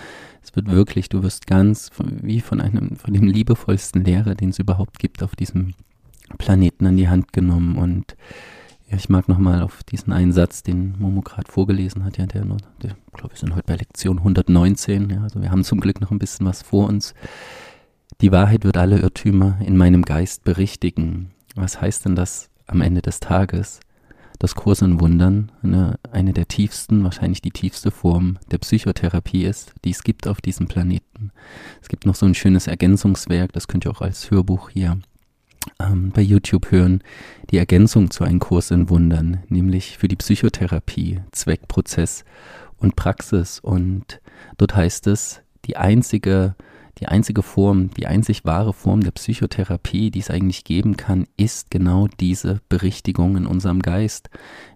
es wird wirklich, du wirst ganz wie von einem, von dem liebevollsten Lehrer, den es überhaupt gibt auf diesem Planeten an die Hand genommen und ja, ich mag nochmal auf diesen einen Satz, den Momo gerade vorgelesen hat, ja, der, der ich glaube, wir sind heute bei Lektion 119, ja, also wir haben zum Glück noch ein bisschen was vor uns. Die Wahrheit wird alle Irrtümer in meinem Geist berichtigen. Was heißt denn das am Ende des Tages? Das Kurs in Wundern eine, eine der tiefsten, wahrscheinlich die tiefste Form der Psychotherapie ist, die es gibt auf diesem Planeten. Es gibt noch so ein schönes Ergänzungswerk, das könnt ihr auch als Hörbuch hier ähm, bei YouTube hören, die Ergänzung zu einem Kurs in Wundern, nämlich für die Psychotherapie, Zweckprozess und Praxis. Und dort heißt es, die einzige, die einzige Form, die einzig wahre Form der Psychotherapie, die es eigentlich geben kann, ist genau diese Berichtigung in unserem Geist.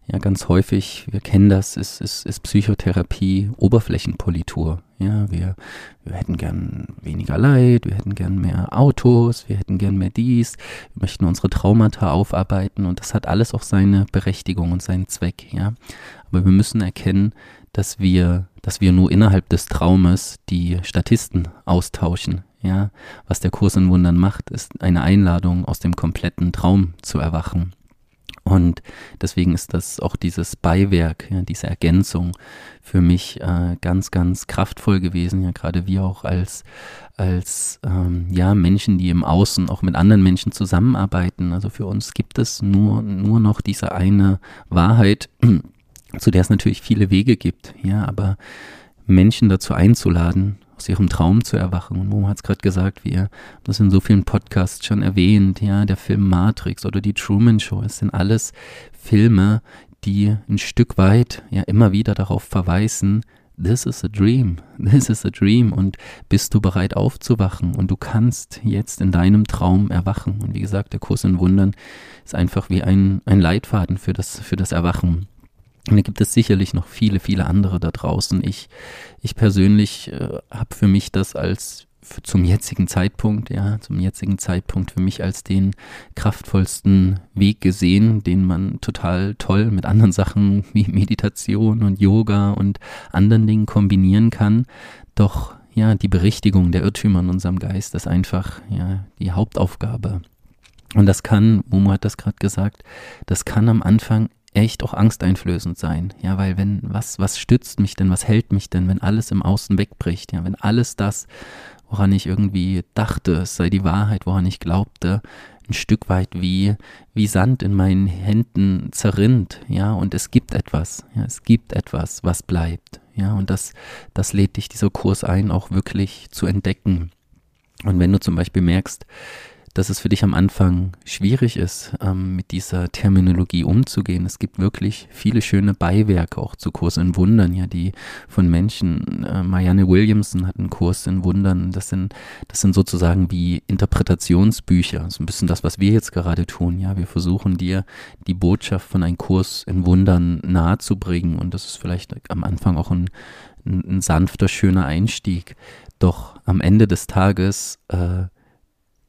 Ja, ganz häufig, wir kennen das, ist, ist, ist Psychotherapie Oberflächenpolitur. Ja, wir, wir hätten gern weniger Leid, wir hätten gern mehr Autos, wir hätten gern mehr dies, wir möchten unsere Traumata aufarbeiten und das hat alles auch seine Berechtigung und seinen Zweck, ja. Aber wir müssen erkennen, dass wir, dass wir nur innerhalb des Traumes die Statisten austauschen, ja. Was der Kurs in Wundern macht, ist eine Einladung, aus dem kompletten Traum zu erwachen. Und deswegen ist das auch dieses Beiwerk, ja, diese Ergänzung für mich äh, ganz, ganz kraftvoll gewesen. Ja, gerade wir auch als, als ähm, ja, Menschen, die im Außen auch mit anderen Menschen zusammenarbeiten. Also für uns gibt es nur, nur noch diese eine Wahrheit, zu der es natürlich viele Wege gibt. Ja, aber Menschen dazu einzuladen, aus ihrem Traum zu erwachen. Und Momo hat es gerade gesagt, wir haben das in so vielen Podcasts schon erwähnt, ja, der Film Matrix oder die Truman Show, es sind alles Filme, die ein Stück weit ja immer wieder darauf verweisen, This is a dream, this is a dream und bist du bereit aufzuwachen und du kannst jetzt in deinem Traum erwachen. Und wie gesagt, der Kurs in Wundern ist einfach wie ein, ein Leitfaden für das, für das Erwachen. Und da gibt es sicherlich noch viele, viele andere da draußen. Ich, ich persönlich äh, habe für mich das als für, zum jetzigen Zeitpunkt, ja, zum jetzigen Zeitpunkt für mich als den kraftvollsten Weg gesehen, den man total toll mit anderen Sachen wie Meditation und Yoga und anderen Dingen kombinieren kann. Doch ja, die Berichtigung der Irrtümer in unserem Geist ist einfach ja die Hauptaufgabe. Und das kann, Momo hat das gerade gesagt, das kann am Anfang echt auch angsteinflößend sein. Ja, weil wenn, was, was stützt mich denn, was hält mich denn, wenn alles im Außen wegbricht? Ja, wenn alles das, woran ich irgendwie dachte, es sei die Wahrheit, woran ich glaubte, ein Stück weit wie, wie Sand in meinen Händen zerrinnt, ja, und es gibt etwas, ja, es gibt etwas, was bleibt, ja, und das, das lädt dich dieser Kurs ein, auch wirklich zu entdecken. Und wenn du zum Beispiel merkst, dass es für dich am Anfang schwierig ist, ähm, mit dieser Terminologie umzugehen. Es gibt wirklich viele schöne Beiwerke auch zu Kurs in Wundern, ja, die von Menschen, äh, Marianne Williamson hat einen Kurs in Wundern, das sind, das sind sozusagen wie Interpretationsbücher, so ein bisschen das, was wir jetzt gerade tun, ja, wir versuchen dir die Botschaft von einem Kurs in Wundern nahezubringen. Und das ist vielleicht am Anfang auch ein, ein, ein sanfter, schöner Einstieg, doch am Ende des Tages äh,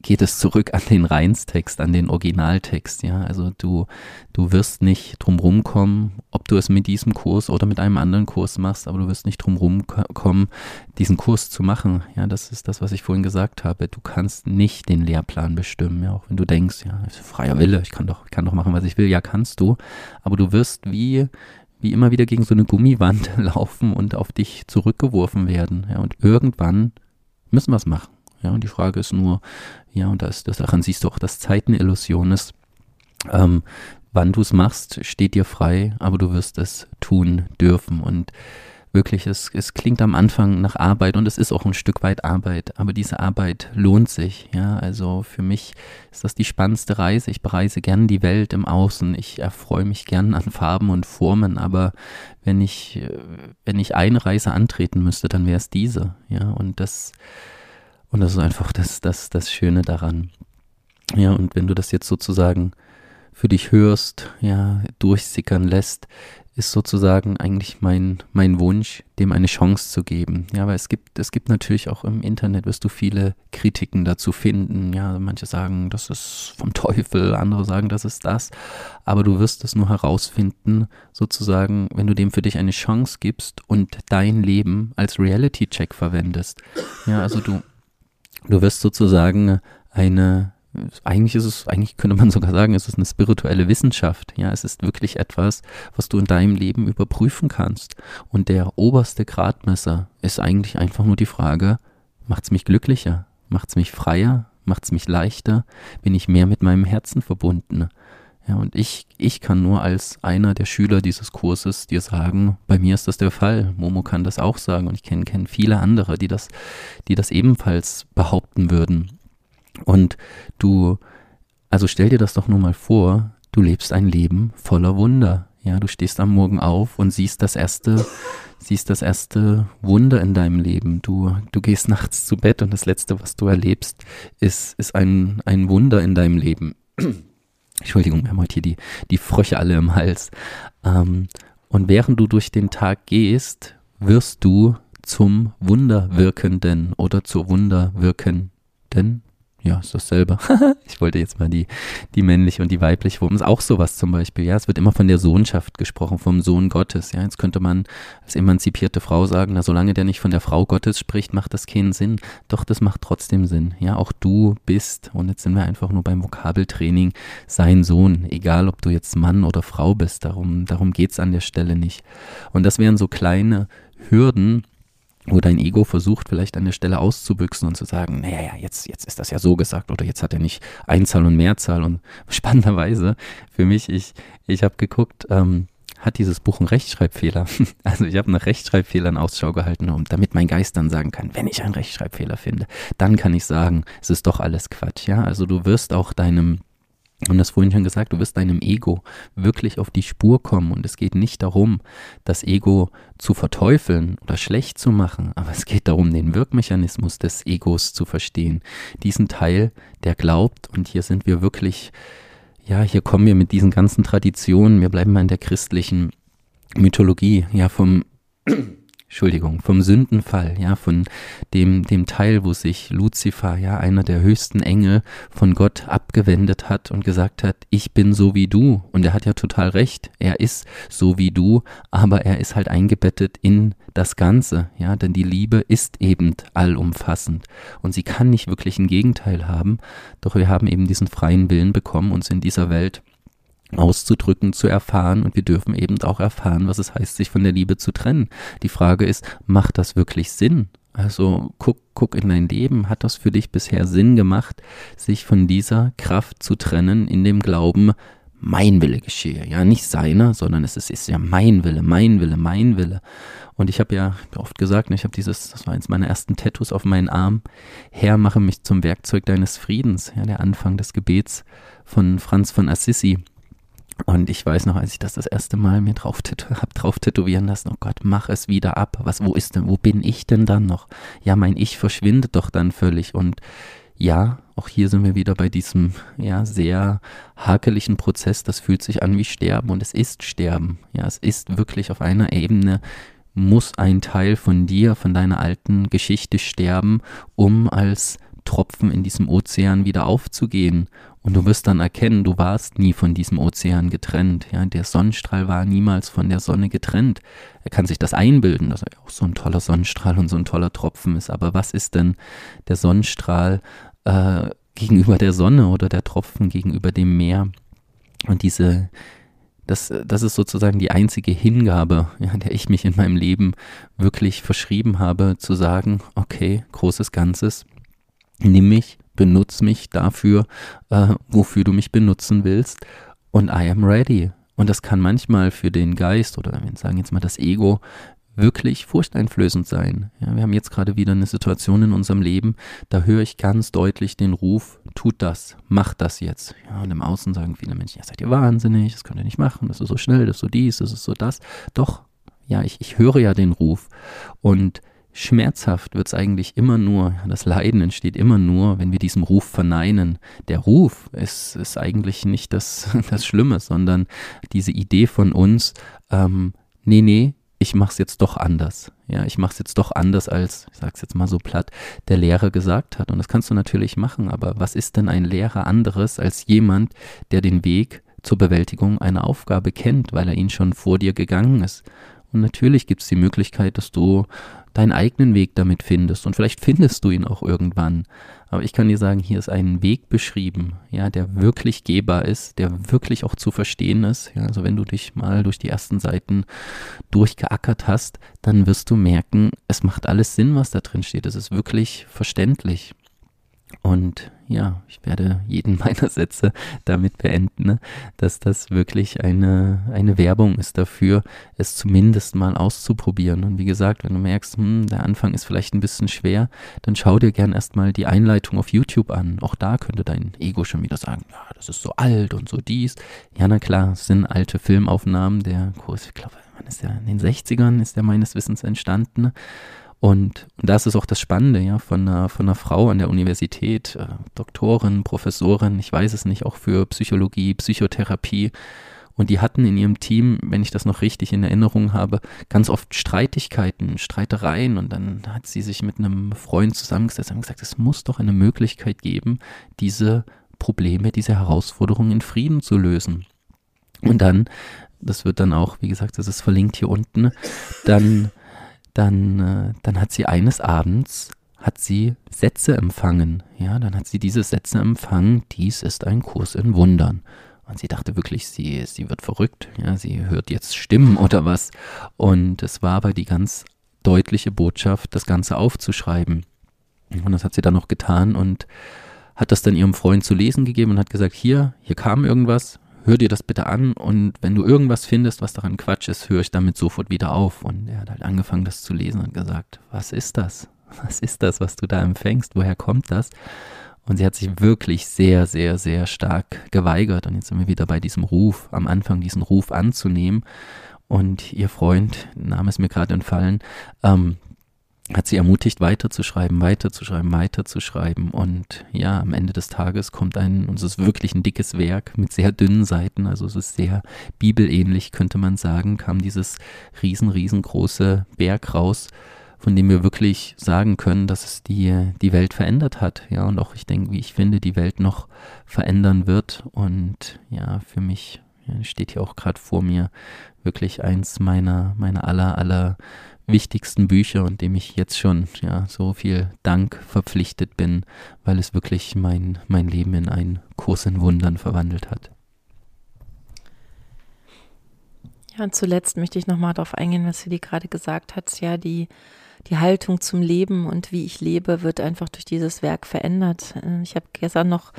geht es zurück an den Reinstext, an den Originaltext, ja. Also du, du wirst nicht drum rumkommen, ob du es mit diesem Kurs oder mit einem anderen Kurs machst, aber du wirst nicht drum rumkommen, diesen Kurs zu machen. Ja, das ist das, was ich vorhin gesagt habe. Du kannst nicht den Lehrplan bestimmen, ja, auch wenn du denkst, ja, freier Wille, ich kann doch, kann doch machen, was ich will. Ja, kannst du. Aber du wirst wie, wie immer wieder gegen so eine Gummiwand laufen und auf dich zurückgeworfen werden. Ja, und irgendwann müssen wir es machen. Ja, und die Frage ist nur, ja, und das, das daran siehst du auch, dass Zeit eine Illusion ist. Ähm, wann du es machst, steht dir frei, aber du wirst es tun dürfen. Und wirklich, es, es klingt am Anfang nach Arbeit und es ist auch ein Stück weit Arbeit, aber diese Arbeit lohnt sich. Ja, also für mich ist das die spannendste Reise. Ich bereise gern die Welt im Außen. Ich erfreue mich gern an Farben und Formen, aber wenn ich, wenn ich eine Reise antreten müsste, dann wäre es diese. Ja, und das, und das ist einfach das, das, das Schöne daran. Ja, und wenn du das jetzt sozusagen für dich hörst, ja, durchsickern lässt, ist sozusagen eigentlich mein, mein Wunsch, dem eine Chance zu geben. Ja, weil es gibt, es gibt natürlich auch im Internet, wirst du viele Kritiken dazu finden. Ja, manche sagen, das ist vom Teufel, andere sagen, das ist das. Aber du wirst es nur herausfinden, sozusagen, wenn du dem für dich eine Chance gibst und dein Leben als Reality-Check verwendest. Ja, also du, du wirst sozusagen eine, eigentlich ist es, eigentlich könnte man sogar sagen, es ist eine spirituelle Wissenschaft. Ja, es ist wirklich etwas, was du in deinem Leben überprüfen kannst. Und der oberste Gradmesser ist eigentlich einfach nur die Frage, macht's mich glücklicher? Macht's mich freier? Macht's mich leichter? Bin ich mehr mit meinem Herzen verbunden? Ja, und ich, ich kann nur als einer der Schüler dieses Kurses dir sagen, bei mir ist das der Fall. Momo kann das auch sagen und ich kenne kenn viele andere, die das, die das ebenfalls behaupten würden. Und du, also stell dir das doch nur mal vor, du lebst ein Leben voller Wunder. Ja, du stehst am Morgen auf und siehst das erste, siehst das erste Wunder in deinem Leben. Du, du gehst nachts zu Bett und das letzte, was du erlebst, ist, ist ein, ein Wunder in deinem Leben. Entschuldigung, wir haben heute hier die, die Fröche alle im Hals. Ähm, und während du durch den Tag gehst, wirst du zum Wunderwirkenden oder zur Wunderwirkenden ja, ist dasselbe. ich wollte jetzt mal die, die männliche und die weibliche Form. Ist auch sowas zum Beispiel. Ja, es wird immer von der Sohnschaft gesprochen, vom Sohn Gottes. Ja, jetzt könnte man als emanzipierte Frau sagen, na, solange der nicht von der Frau Gottes spricht, macht das keinen Sinn. Doch, das macht trotzdem Sinn. Ja, auch du bist, und jetzt sind wir einfach nur beim Vokabeltraining, sein Sohn. Egal, ob du jetzt Mann oder Frau bist. Darum, darum geht's an der Stelle nicht. Und das wären so kleine Hürden, wo dein Ego versucht, vielleicht an der Stelle auszubüchsen und zu sagen, naja, ja, jetzt, jetzt ist das ja so gesagt oder jetzt hat er nicht Einzahl und Mehrzahl und spannenderweise für mich, ich, ich habe geguckt, ähm, hat dieses Buch einen Rechtschreibfehler? Also ich habe nach Rechtschreibfehlern Ausschau gehalten, um, damit mein Geist dann sagen kann, wenn ich einen Rechtschreibfehler finde, dann kann ich sagen, es ist doch alles Quatsch, ja. Also du wirst auch deinem und das vorhin schon gesagt, du wirst deinem Ego wirklich auf die Spur kommen. Und es geht nicht darum, das Ego zu verteufeln oder schlecht zu machen, aber es geht darum, den Wirkmechanismus des Egos zu verstehen. Diesen Teil, der glaubt, und hier sind wir wirklich, ja, hier kommen wir mit diesen ganzen Traditionen, wir bleiben mal in der christlichen Mythologie, ja, vom Entschuldigung, vom Sündenfall, ja, von dem, dem Teil, wo sich Luzifer, ja, einer der höchsten Engel von Gott abgewendet hat und gesagt hat, ich bin so wie du. Und er hat ja total recht. Er ist so wie du, aber er ist halt eingebettet in das Ganze, ja, denn die Liebe ist eben allumfassend. Und sie kann nicht wirklich ein Gegenteil haben. Doch wir haben eben diesen freien Willen bekommen, uns in dieser Welt auszudrücken, zu erfahren und wir dürfen eben auch erfahren, was es heißt, sich von der Liebe zu trennen. Die Frage ist, macht das wirklich Sinn? Also guck, guck in dein Leben, hat das für dich bisher Sinn gemacht, sich von dieser Kraft zu trennen, in dem Glauben, mein Wille geschehe. Ja, nicht seiner, sondern es ist, ist ja mein Wille, mein Wille, mein Wille. Und ich habe ja oft gesagt, ich habe dieses, das war eins meiner ersten Tattoos auf meinen Arm, Herr, mache mich zum Werkzeug deines Friedens. Ja, der Anfang des Gebets von Franz von Assisi. Und ich weiß noch, als ich das das erste Mal mir drauf hab drauf tätowieren lassen, oh Gott, mach es wieder ab. Was, wo ist denn, wo bin ich denn dann noch? Ja, mein Ich verschwindet doch dann völlig. Und ja, auch hier sind wir wieder bei diesem, ja, sehr hakeligen Prozess. Das fühlt sich an wie Sterben und es ist Sterben. Ja, es ist wirklich auf einer Ebene muss ein Teil von dir, von deiner alten Geschichte sterben, um als Tropfen in diesem Ozean wieder aufzugehen und du wirst dann erkennen, du warst nie von diesem Ozean getrennt. Ja, der Sonnenstrahl war niemals von der Sonne getrennt. Er kann sich das einbilden, dass er auch so ein toller Sonnenstrahl und so ein toller Tropfen ist. Aber was ist denn der Sonnenstrahl äh, gegenüber der Sonne oder der Tropfen gegenüber dem Meer? Und diese, das, das ist sozusagen die einzige Hingabe, ja, der ich mich in meinem Leben wirklich verschrieben habe, zu sagen, okay, großes Ganzes, nimm mich, benutz mich dafür, äh, wofür du mich benutzen willst und I am ready. Und das kann manchmal für den Geist oder wir sagen jetzt mal das Ego wirklich furchteinflößend sein. Ja, wir haben jetzt gerade wieder eine Situation in unserem Leben, da höre ich ganz deutlich den Ruf, tut das, macht das jetzt. Ja, und im Außen sagen viele Menschen, ja, seid ihr wahnsinnig, das könnt ihr nicht machen, das ist so schnell, das ist so dies, das ist so das. Doch, ja, ich, ich höre ja den Ruf und schmerzhaft wird es eigentlich immer nur, das Leiden entsteht immer nur, wenn wir diesem Ruf verneinen. Der Ruf ist, ist eigentlich nicht das, das Schlimme, sondern diese Idee von uns, ähm, nee, nee, ich mach's jetzt doch anders. Ja, ich mach's jetzt doch anders, als, ich sag's jetzt mal so platt, der Lehrer gesagt hat. Und das kannst du natürlich machen, aber was ist denn ein Lehrer anderes als jemand, der den Weg zur Bewältigung einer Aufgabe kennt, weil er ihn schon vor dir gegangen ist? Und natürlich gibt es die Möglichkeit, dass du deinen eigenen Weg damit findest. Und vielleicht findest du ihn auch irgendwann. Aber ich kann dir sagen, hier ist ein Weg beschrieben, ja, der wirklich gehbar ist, der wirklich auch zu verstehen ist. Ja, also wenn du dich mal durch die ersten Seiten durchgeackert hast, dann wirst du merken, es macht alles Sinn, was da drin steht. Es ist wirklich verständlich. Und ja, ich werde jeden meiner Sätze damit beenden, ne, dass das wirklich eine, eine Werbung ist dafür, es zumindest mal auszuprobieren. Und wie gesagt, wenn du merkst, hm, der Anfang ist vielleicht ein bisschen schwer, dann schau dir gern erstmal die Einleitung auf YouTube an. Auch da könnte dein Ego schon wieder sagen, ja, das ist so alt und so dies. Ja, na klar, es sind alte Filmaufnahmen. Der Kurs, ich glaube, wann ist der? In den 60ern ist der meines Wissens entstanden. Und, und das ist auch das Spannende, ja, von einer, von einer Frau an der Universität, äh, Doktorin, Professorin, ich weiß es nicht, auch für Psychologie, Psychotherapie. Und die hatten in ihrem Team, wenn ich das noch richtig in Erinnerung habe, ganz oft Streitigkeiten, Streitereien. Und dann hat sie sich mit einem Freund zusammengesetzt und gesagt, es muss doch eine Möglichkeit geben, diese Probleme, diese Herausforderungen in Frieden zu lösen. Und dann, das wird dann auch, wie gesagt, das ist verlinkt hier unten, dann dann, äh, dann hat sie eines Abends hat sie Sätze empfangen. Ja, dann hat sie diese Sätze empfangen. Dies ist ein Kurs in Wundern. Und sie dachte wirklich, sie, sie wird verrückt. Ja, sie hört jetzt Stimmen oder was. Und es war aber die ganz deutliche Botschaft, das Ganze aufzuschreiben. Und das hat sie dann noch getan und hat das dann ihrem Freund zu lesen gegeben und hat gesagt, hier, hier kam irgendwas, hör dir das bitte an und wenn du irgendwas findest, was daran Quatsch ist, höre ich damit sofort wieder auf. Und er hat halt angefangen, das zu lesen und gesagt, was ist das? Was ist das, was du da empfängst? Woher kommt das? Und sie hat sich wirklich sehr, sehr, sehr stark geweigert. Und jetzt sind wir wieder bei diesem Ruf, am Anfang diesen Ruf anzunehmen. Und ihr Freund, Name ist mir gerade entfallen, ähm, hat sie ermutigt, weiterzuschreiben, weiterzuschreiben, weiterzuschreiben. Und ja, am Ende des Tages kommt ein, und es ist wirklich ein dickes Werk mit sehr dünnen Seiten, also es ist sehr bibelähnlich, könnte man sagen, kam dieses riesen, riesengroße Werk raus, von dem wir wirklich sagen können, dass es die, die Welt verändert hat. Ja, und auch ich denke, wie ich finde, die Welt noch verändern wird. Und ja, für mich steht hier auch gerade vor mir wirklich eins meiner, meiner aller, aller wichtigsten Bücher und dem ich jetzt schon ja so viel Dank verpflichtet bin, weil es wirklich mein, mein Leben in einen Kurs in Wundern verwandelt hat. Ja, und zuletzt möchte ich nochmal darauf eingehen, was Silly gerade gesagt hat. Ja, die, die Haltung zum Leben und wie ich lebe, wird einfach durch dieses Werk verändert. Ich habe gestern noch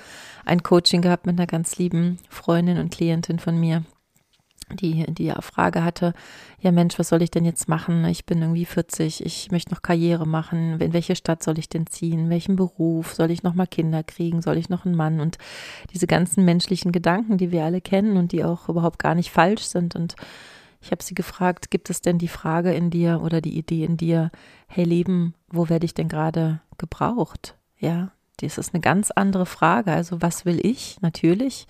ein Coaching gehabt mit einer ganz lieben Freundin und Klientin von mir, die, die Frage hatte, ja Mensch, was soll ich denn jetzt machen? Ich bin irgendwie 40, ich möchte noch Karriere machen. In welche Stadt soll ich denn ziehen? Welchen Beruf? Soll ich noch mal Kinder kriegen? Soll ich noch einen Mann? Und diese ganzen menschlichen Gedanken, die wir alle kennen und die auch überhaupt gar nicht falsch sind. Und ich habe sie gefragt, gibt es denn die Frage in dir oder die Idee in dir, hey Leben, wo werde ich denn gerade gebraucht? Ja, das ist eine ganz andere Frage. Also was will ich? Natürlich.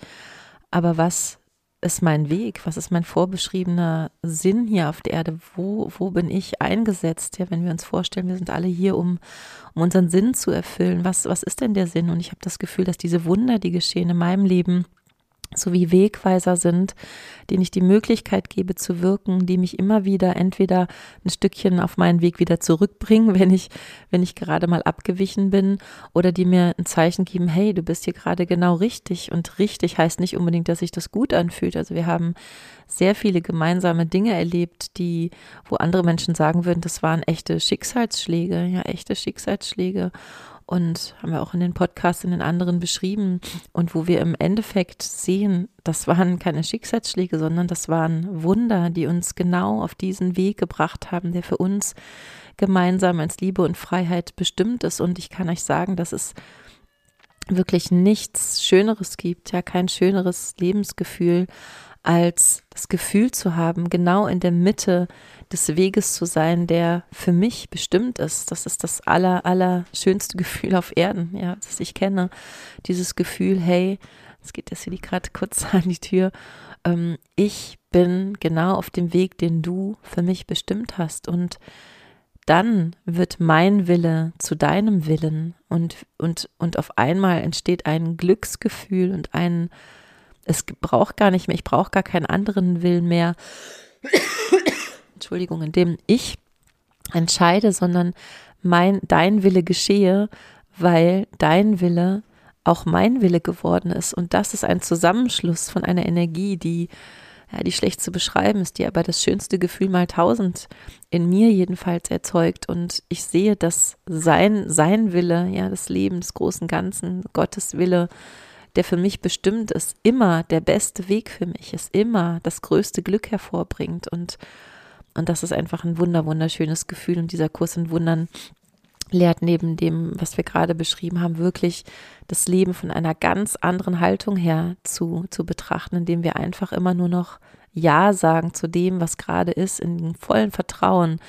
Aber was ist mein Weg? Was ist mein vorbeschriebener Sinn hier auf der Erde? Wo, wo bin ich eingesetzt? Ja, wenn wir uns vorstellen, wir sind alle hier, um, um unseren Sinn zu erfüllen. Was, was ist denn der Sinn? Und ich habe das Gefühl, dass diese Wunder, die geschehen in meinem Leben, sowie Wegweiser sind, denen ich die Möglichkeit gebe zu wirken, die mich immer wieder entweder ein Stückchen auf meinen Weg wieder zurückbringen, wenn ich, wenn ich gerade mal abgewichen bin, oder die mir ein Zeichen geben, hey, du bist hier gerade genau richtig. Und richtig heißt nicht unbedingt, dass sich das gut anfühlt. Also wir haben sehr viele gemeinsame Dinge erlebt, die, wo andere Menschen sagen würden, das waren echte Schicksalsschläge, ja, echte Schicksalsschläge und haben wir auch in den Podcasts in den anderen beschrieben und wo wir im Endeffekt sehen, das waren keine Schicksalsschläge, sondern das waren Wunder, die uns genau auf diesen Weg gebracht haben, der für uns gemeinsam als Liebe und Freiheit bestimmt ist. Und ich kann euch sagen, dass es wirklich nichts Schöneres gibt, ja, kein schöneres Lebensgefühl, als das Gefühl zu haben, genau in der Mitte des Weges zu sein, der für mich bestimmt ist. Das ist das aller, aller schönste Gefühl auf Erden, ja, das ich kenne. Dieses Gefühl, hey, jetzt geht das hier gerade kurz an die Tür. Ähm, ich bin genau auf dem Weg, den du für mich bestimmt hast. Und dann wird mein Wille zu deinem Willen und, und, und auf einmal entsteht ein Glücksgefühl und ein, es braucht gar nicht mehr, ich brauche gar keinen anderen Willen mehr, Entschuldigung, in dem ich entscheide, sondern mein, dein Wille geschehe, weil dein Wille auch mein Wille geworden ist. Und das ist ein Zusammenschluss von einer Energie, die ja, die schlecht zu beschreiben ist, die aber das schönste Gefühl mal tausend in mir jedenfalls erzeugt. Und ich sehe, dass sein, sein Wille, ja, das Leben des großen Ganzen, Gottes Wille, der für mich bestimmt ist, immer der beste Weg für mich ist, immer das größte Glück hervorbringt. Und, und das ist einfach ein wunder, wunderschönes Gefühl. Und dieser Kurs in Wundern lehrt neben dem, was wir gerade beschrieben haben, wirklich das Leben von einer ganz anderen Haltung her zu, zu betrachten, indem wir einfach immer nur noch Ja sagen zu dem, was gerade ist, in vollen Vertrauen,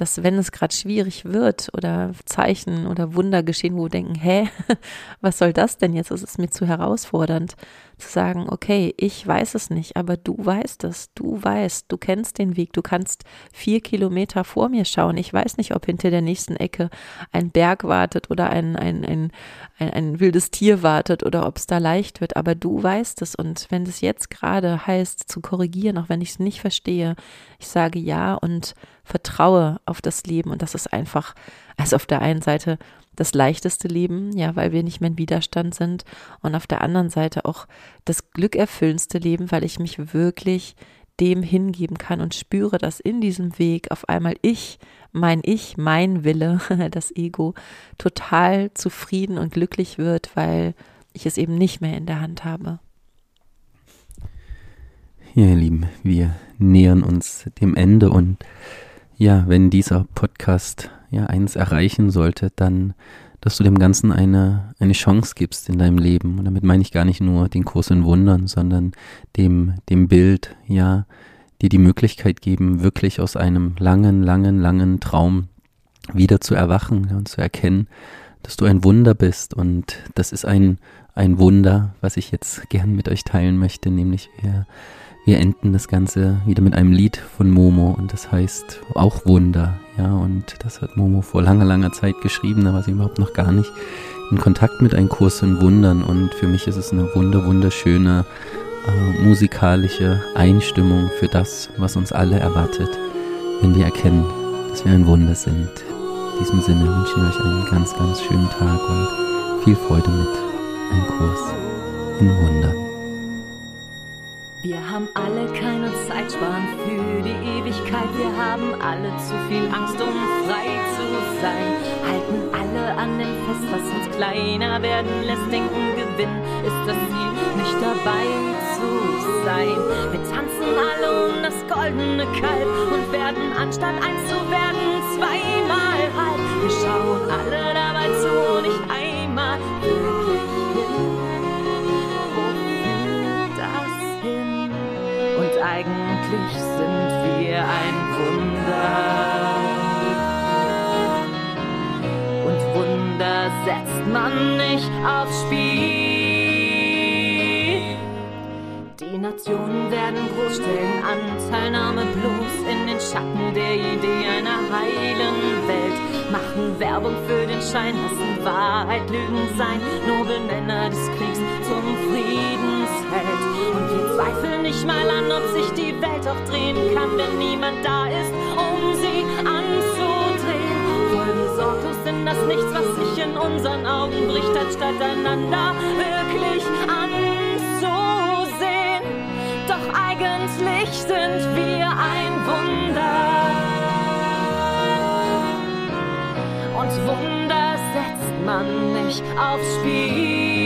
dass wenn es gerade schwierig wird oder Zeichen oder Wunder geschehen, wo wir denken, hä, was soll das denn jetzt? Das ist mir zu herausfordernd, zu sagen, okay, ich weiß es nicht, aber du weißt es, du weißt, du kennst den Weg, du kannst vier Kilometer vor mir schauen. Ich weiß nicht, ob hinter der nächsten Ecke ein Berg wartet oder ein, ein, ein, ein, ein wildes Tier wartet oder ob es da leicht wird, aber du weißt es. Und wenn es jetzt gerade heißt, zu korrigieren, auch wenn ich es nicht verstehe, ich sage ja und vertraue auf das Leben. Und das ist einfach, also auf der einen Seite das leichteste Leben, ja, weil wir nicht mehr in Widerstand sind und auf der anderen Seite auch das glückerfüllendste Leben, weil ich mich wirklich dem hingeben kann und spüre, dass in diesem Weg auf einmal ich, mein Ich, mein Wille, das Ego, total zufrieden und glücklich wird, weil ich es eben nicht mehr in der Hand habe. Ja, ihr Lieben, wir nähern uns dem Ende und ja, wenn dieser Podcast ja eins erreichen sollte, dann, dass du dem Ganzen eine, eine Chance gibst in deinem Leben. Und damit meine ich gar nicht nur den Kurs in Wundern, sondern dem, dem Bild, ja, dir die Möglichkeit geben, wirklich aus einem langen, langen, langen Traum wieder zu erwachen und zu erkennen, dass du ein Wunder bist. Und das ist ein, ein Wunder, was ich jetzt gern mit euch teilen möchte, nämlich wir wir enden das Ganze wieder mit einem Lied von Momo und das heißt auch Wunder. Ja, und das hat Momo vor langer, langer Zeit geschrieben, da war sie überhaupt noch gar nicht in Kontakt mit einem Kurs in Wundern und für mich ist es eine wunder, wunderschöne äh, musikalische Einstimmung für das, was uns alle erwartet, wenn wir erkennen, dass wir ein Wunder sind. In diesem Sinne wünsche ich euch einen ganz, ganz schönen Tag und viel Freude mit einem Kurs in Wundern. Wir haben alle keine Zeitspann für die Ewigkeit. Wir haben alle zu viel Angst, um frei zu sein. Halten alle an dem fest, was uns kleiner werden lässt. Denken, Gewinn ist das Ziel, nicht dabei zu sein. Wir tanzen alle um das goldene Kalb und werden anstatt eins zu werden, zweimal halb. Wir schauen alle dabei zu, nicht einmal wirklich eigentlich sind wir ein Wunder. Und Wunder setzt man nicht aufs Spiel. Die Nationen werden groß stellen, Anteilnahme bloß in den Schatten der Idee einer heilen Welt. Machen Werbung für den Schein, lassen Wahrheit Lügen sein, Nobelmänner des Kriegs zum Friedensheld. Und wir zweifeln nicht mal an, ob sich die Welt auch drehen kann, wenn niemand da ist, um sie anzudrehen. Voll besorglos sind das Nichts, was sich in unseren Augen bricht, anstatt einander wirklich anzusehen. Doch eigentlich sind wir ein Wunder. Und Wunder setzt man nicht aufs Spiel.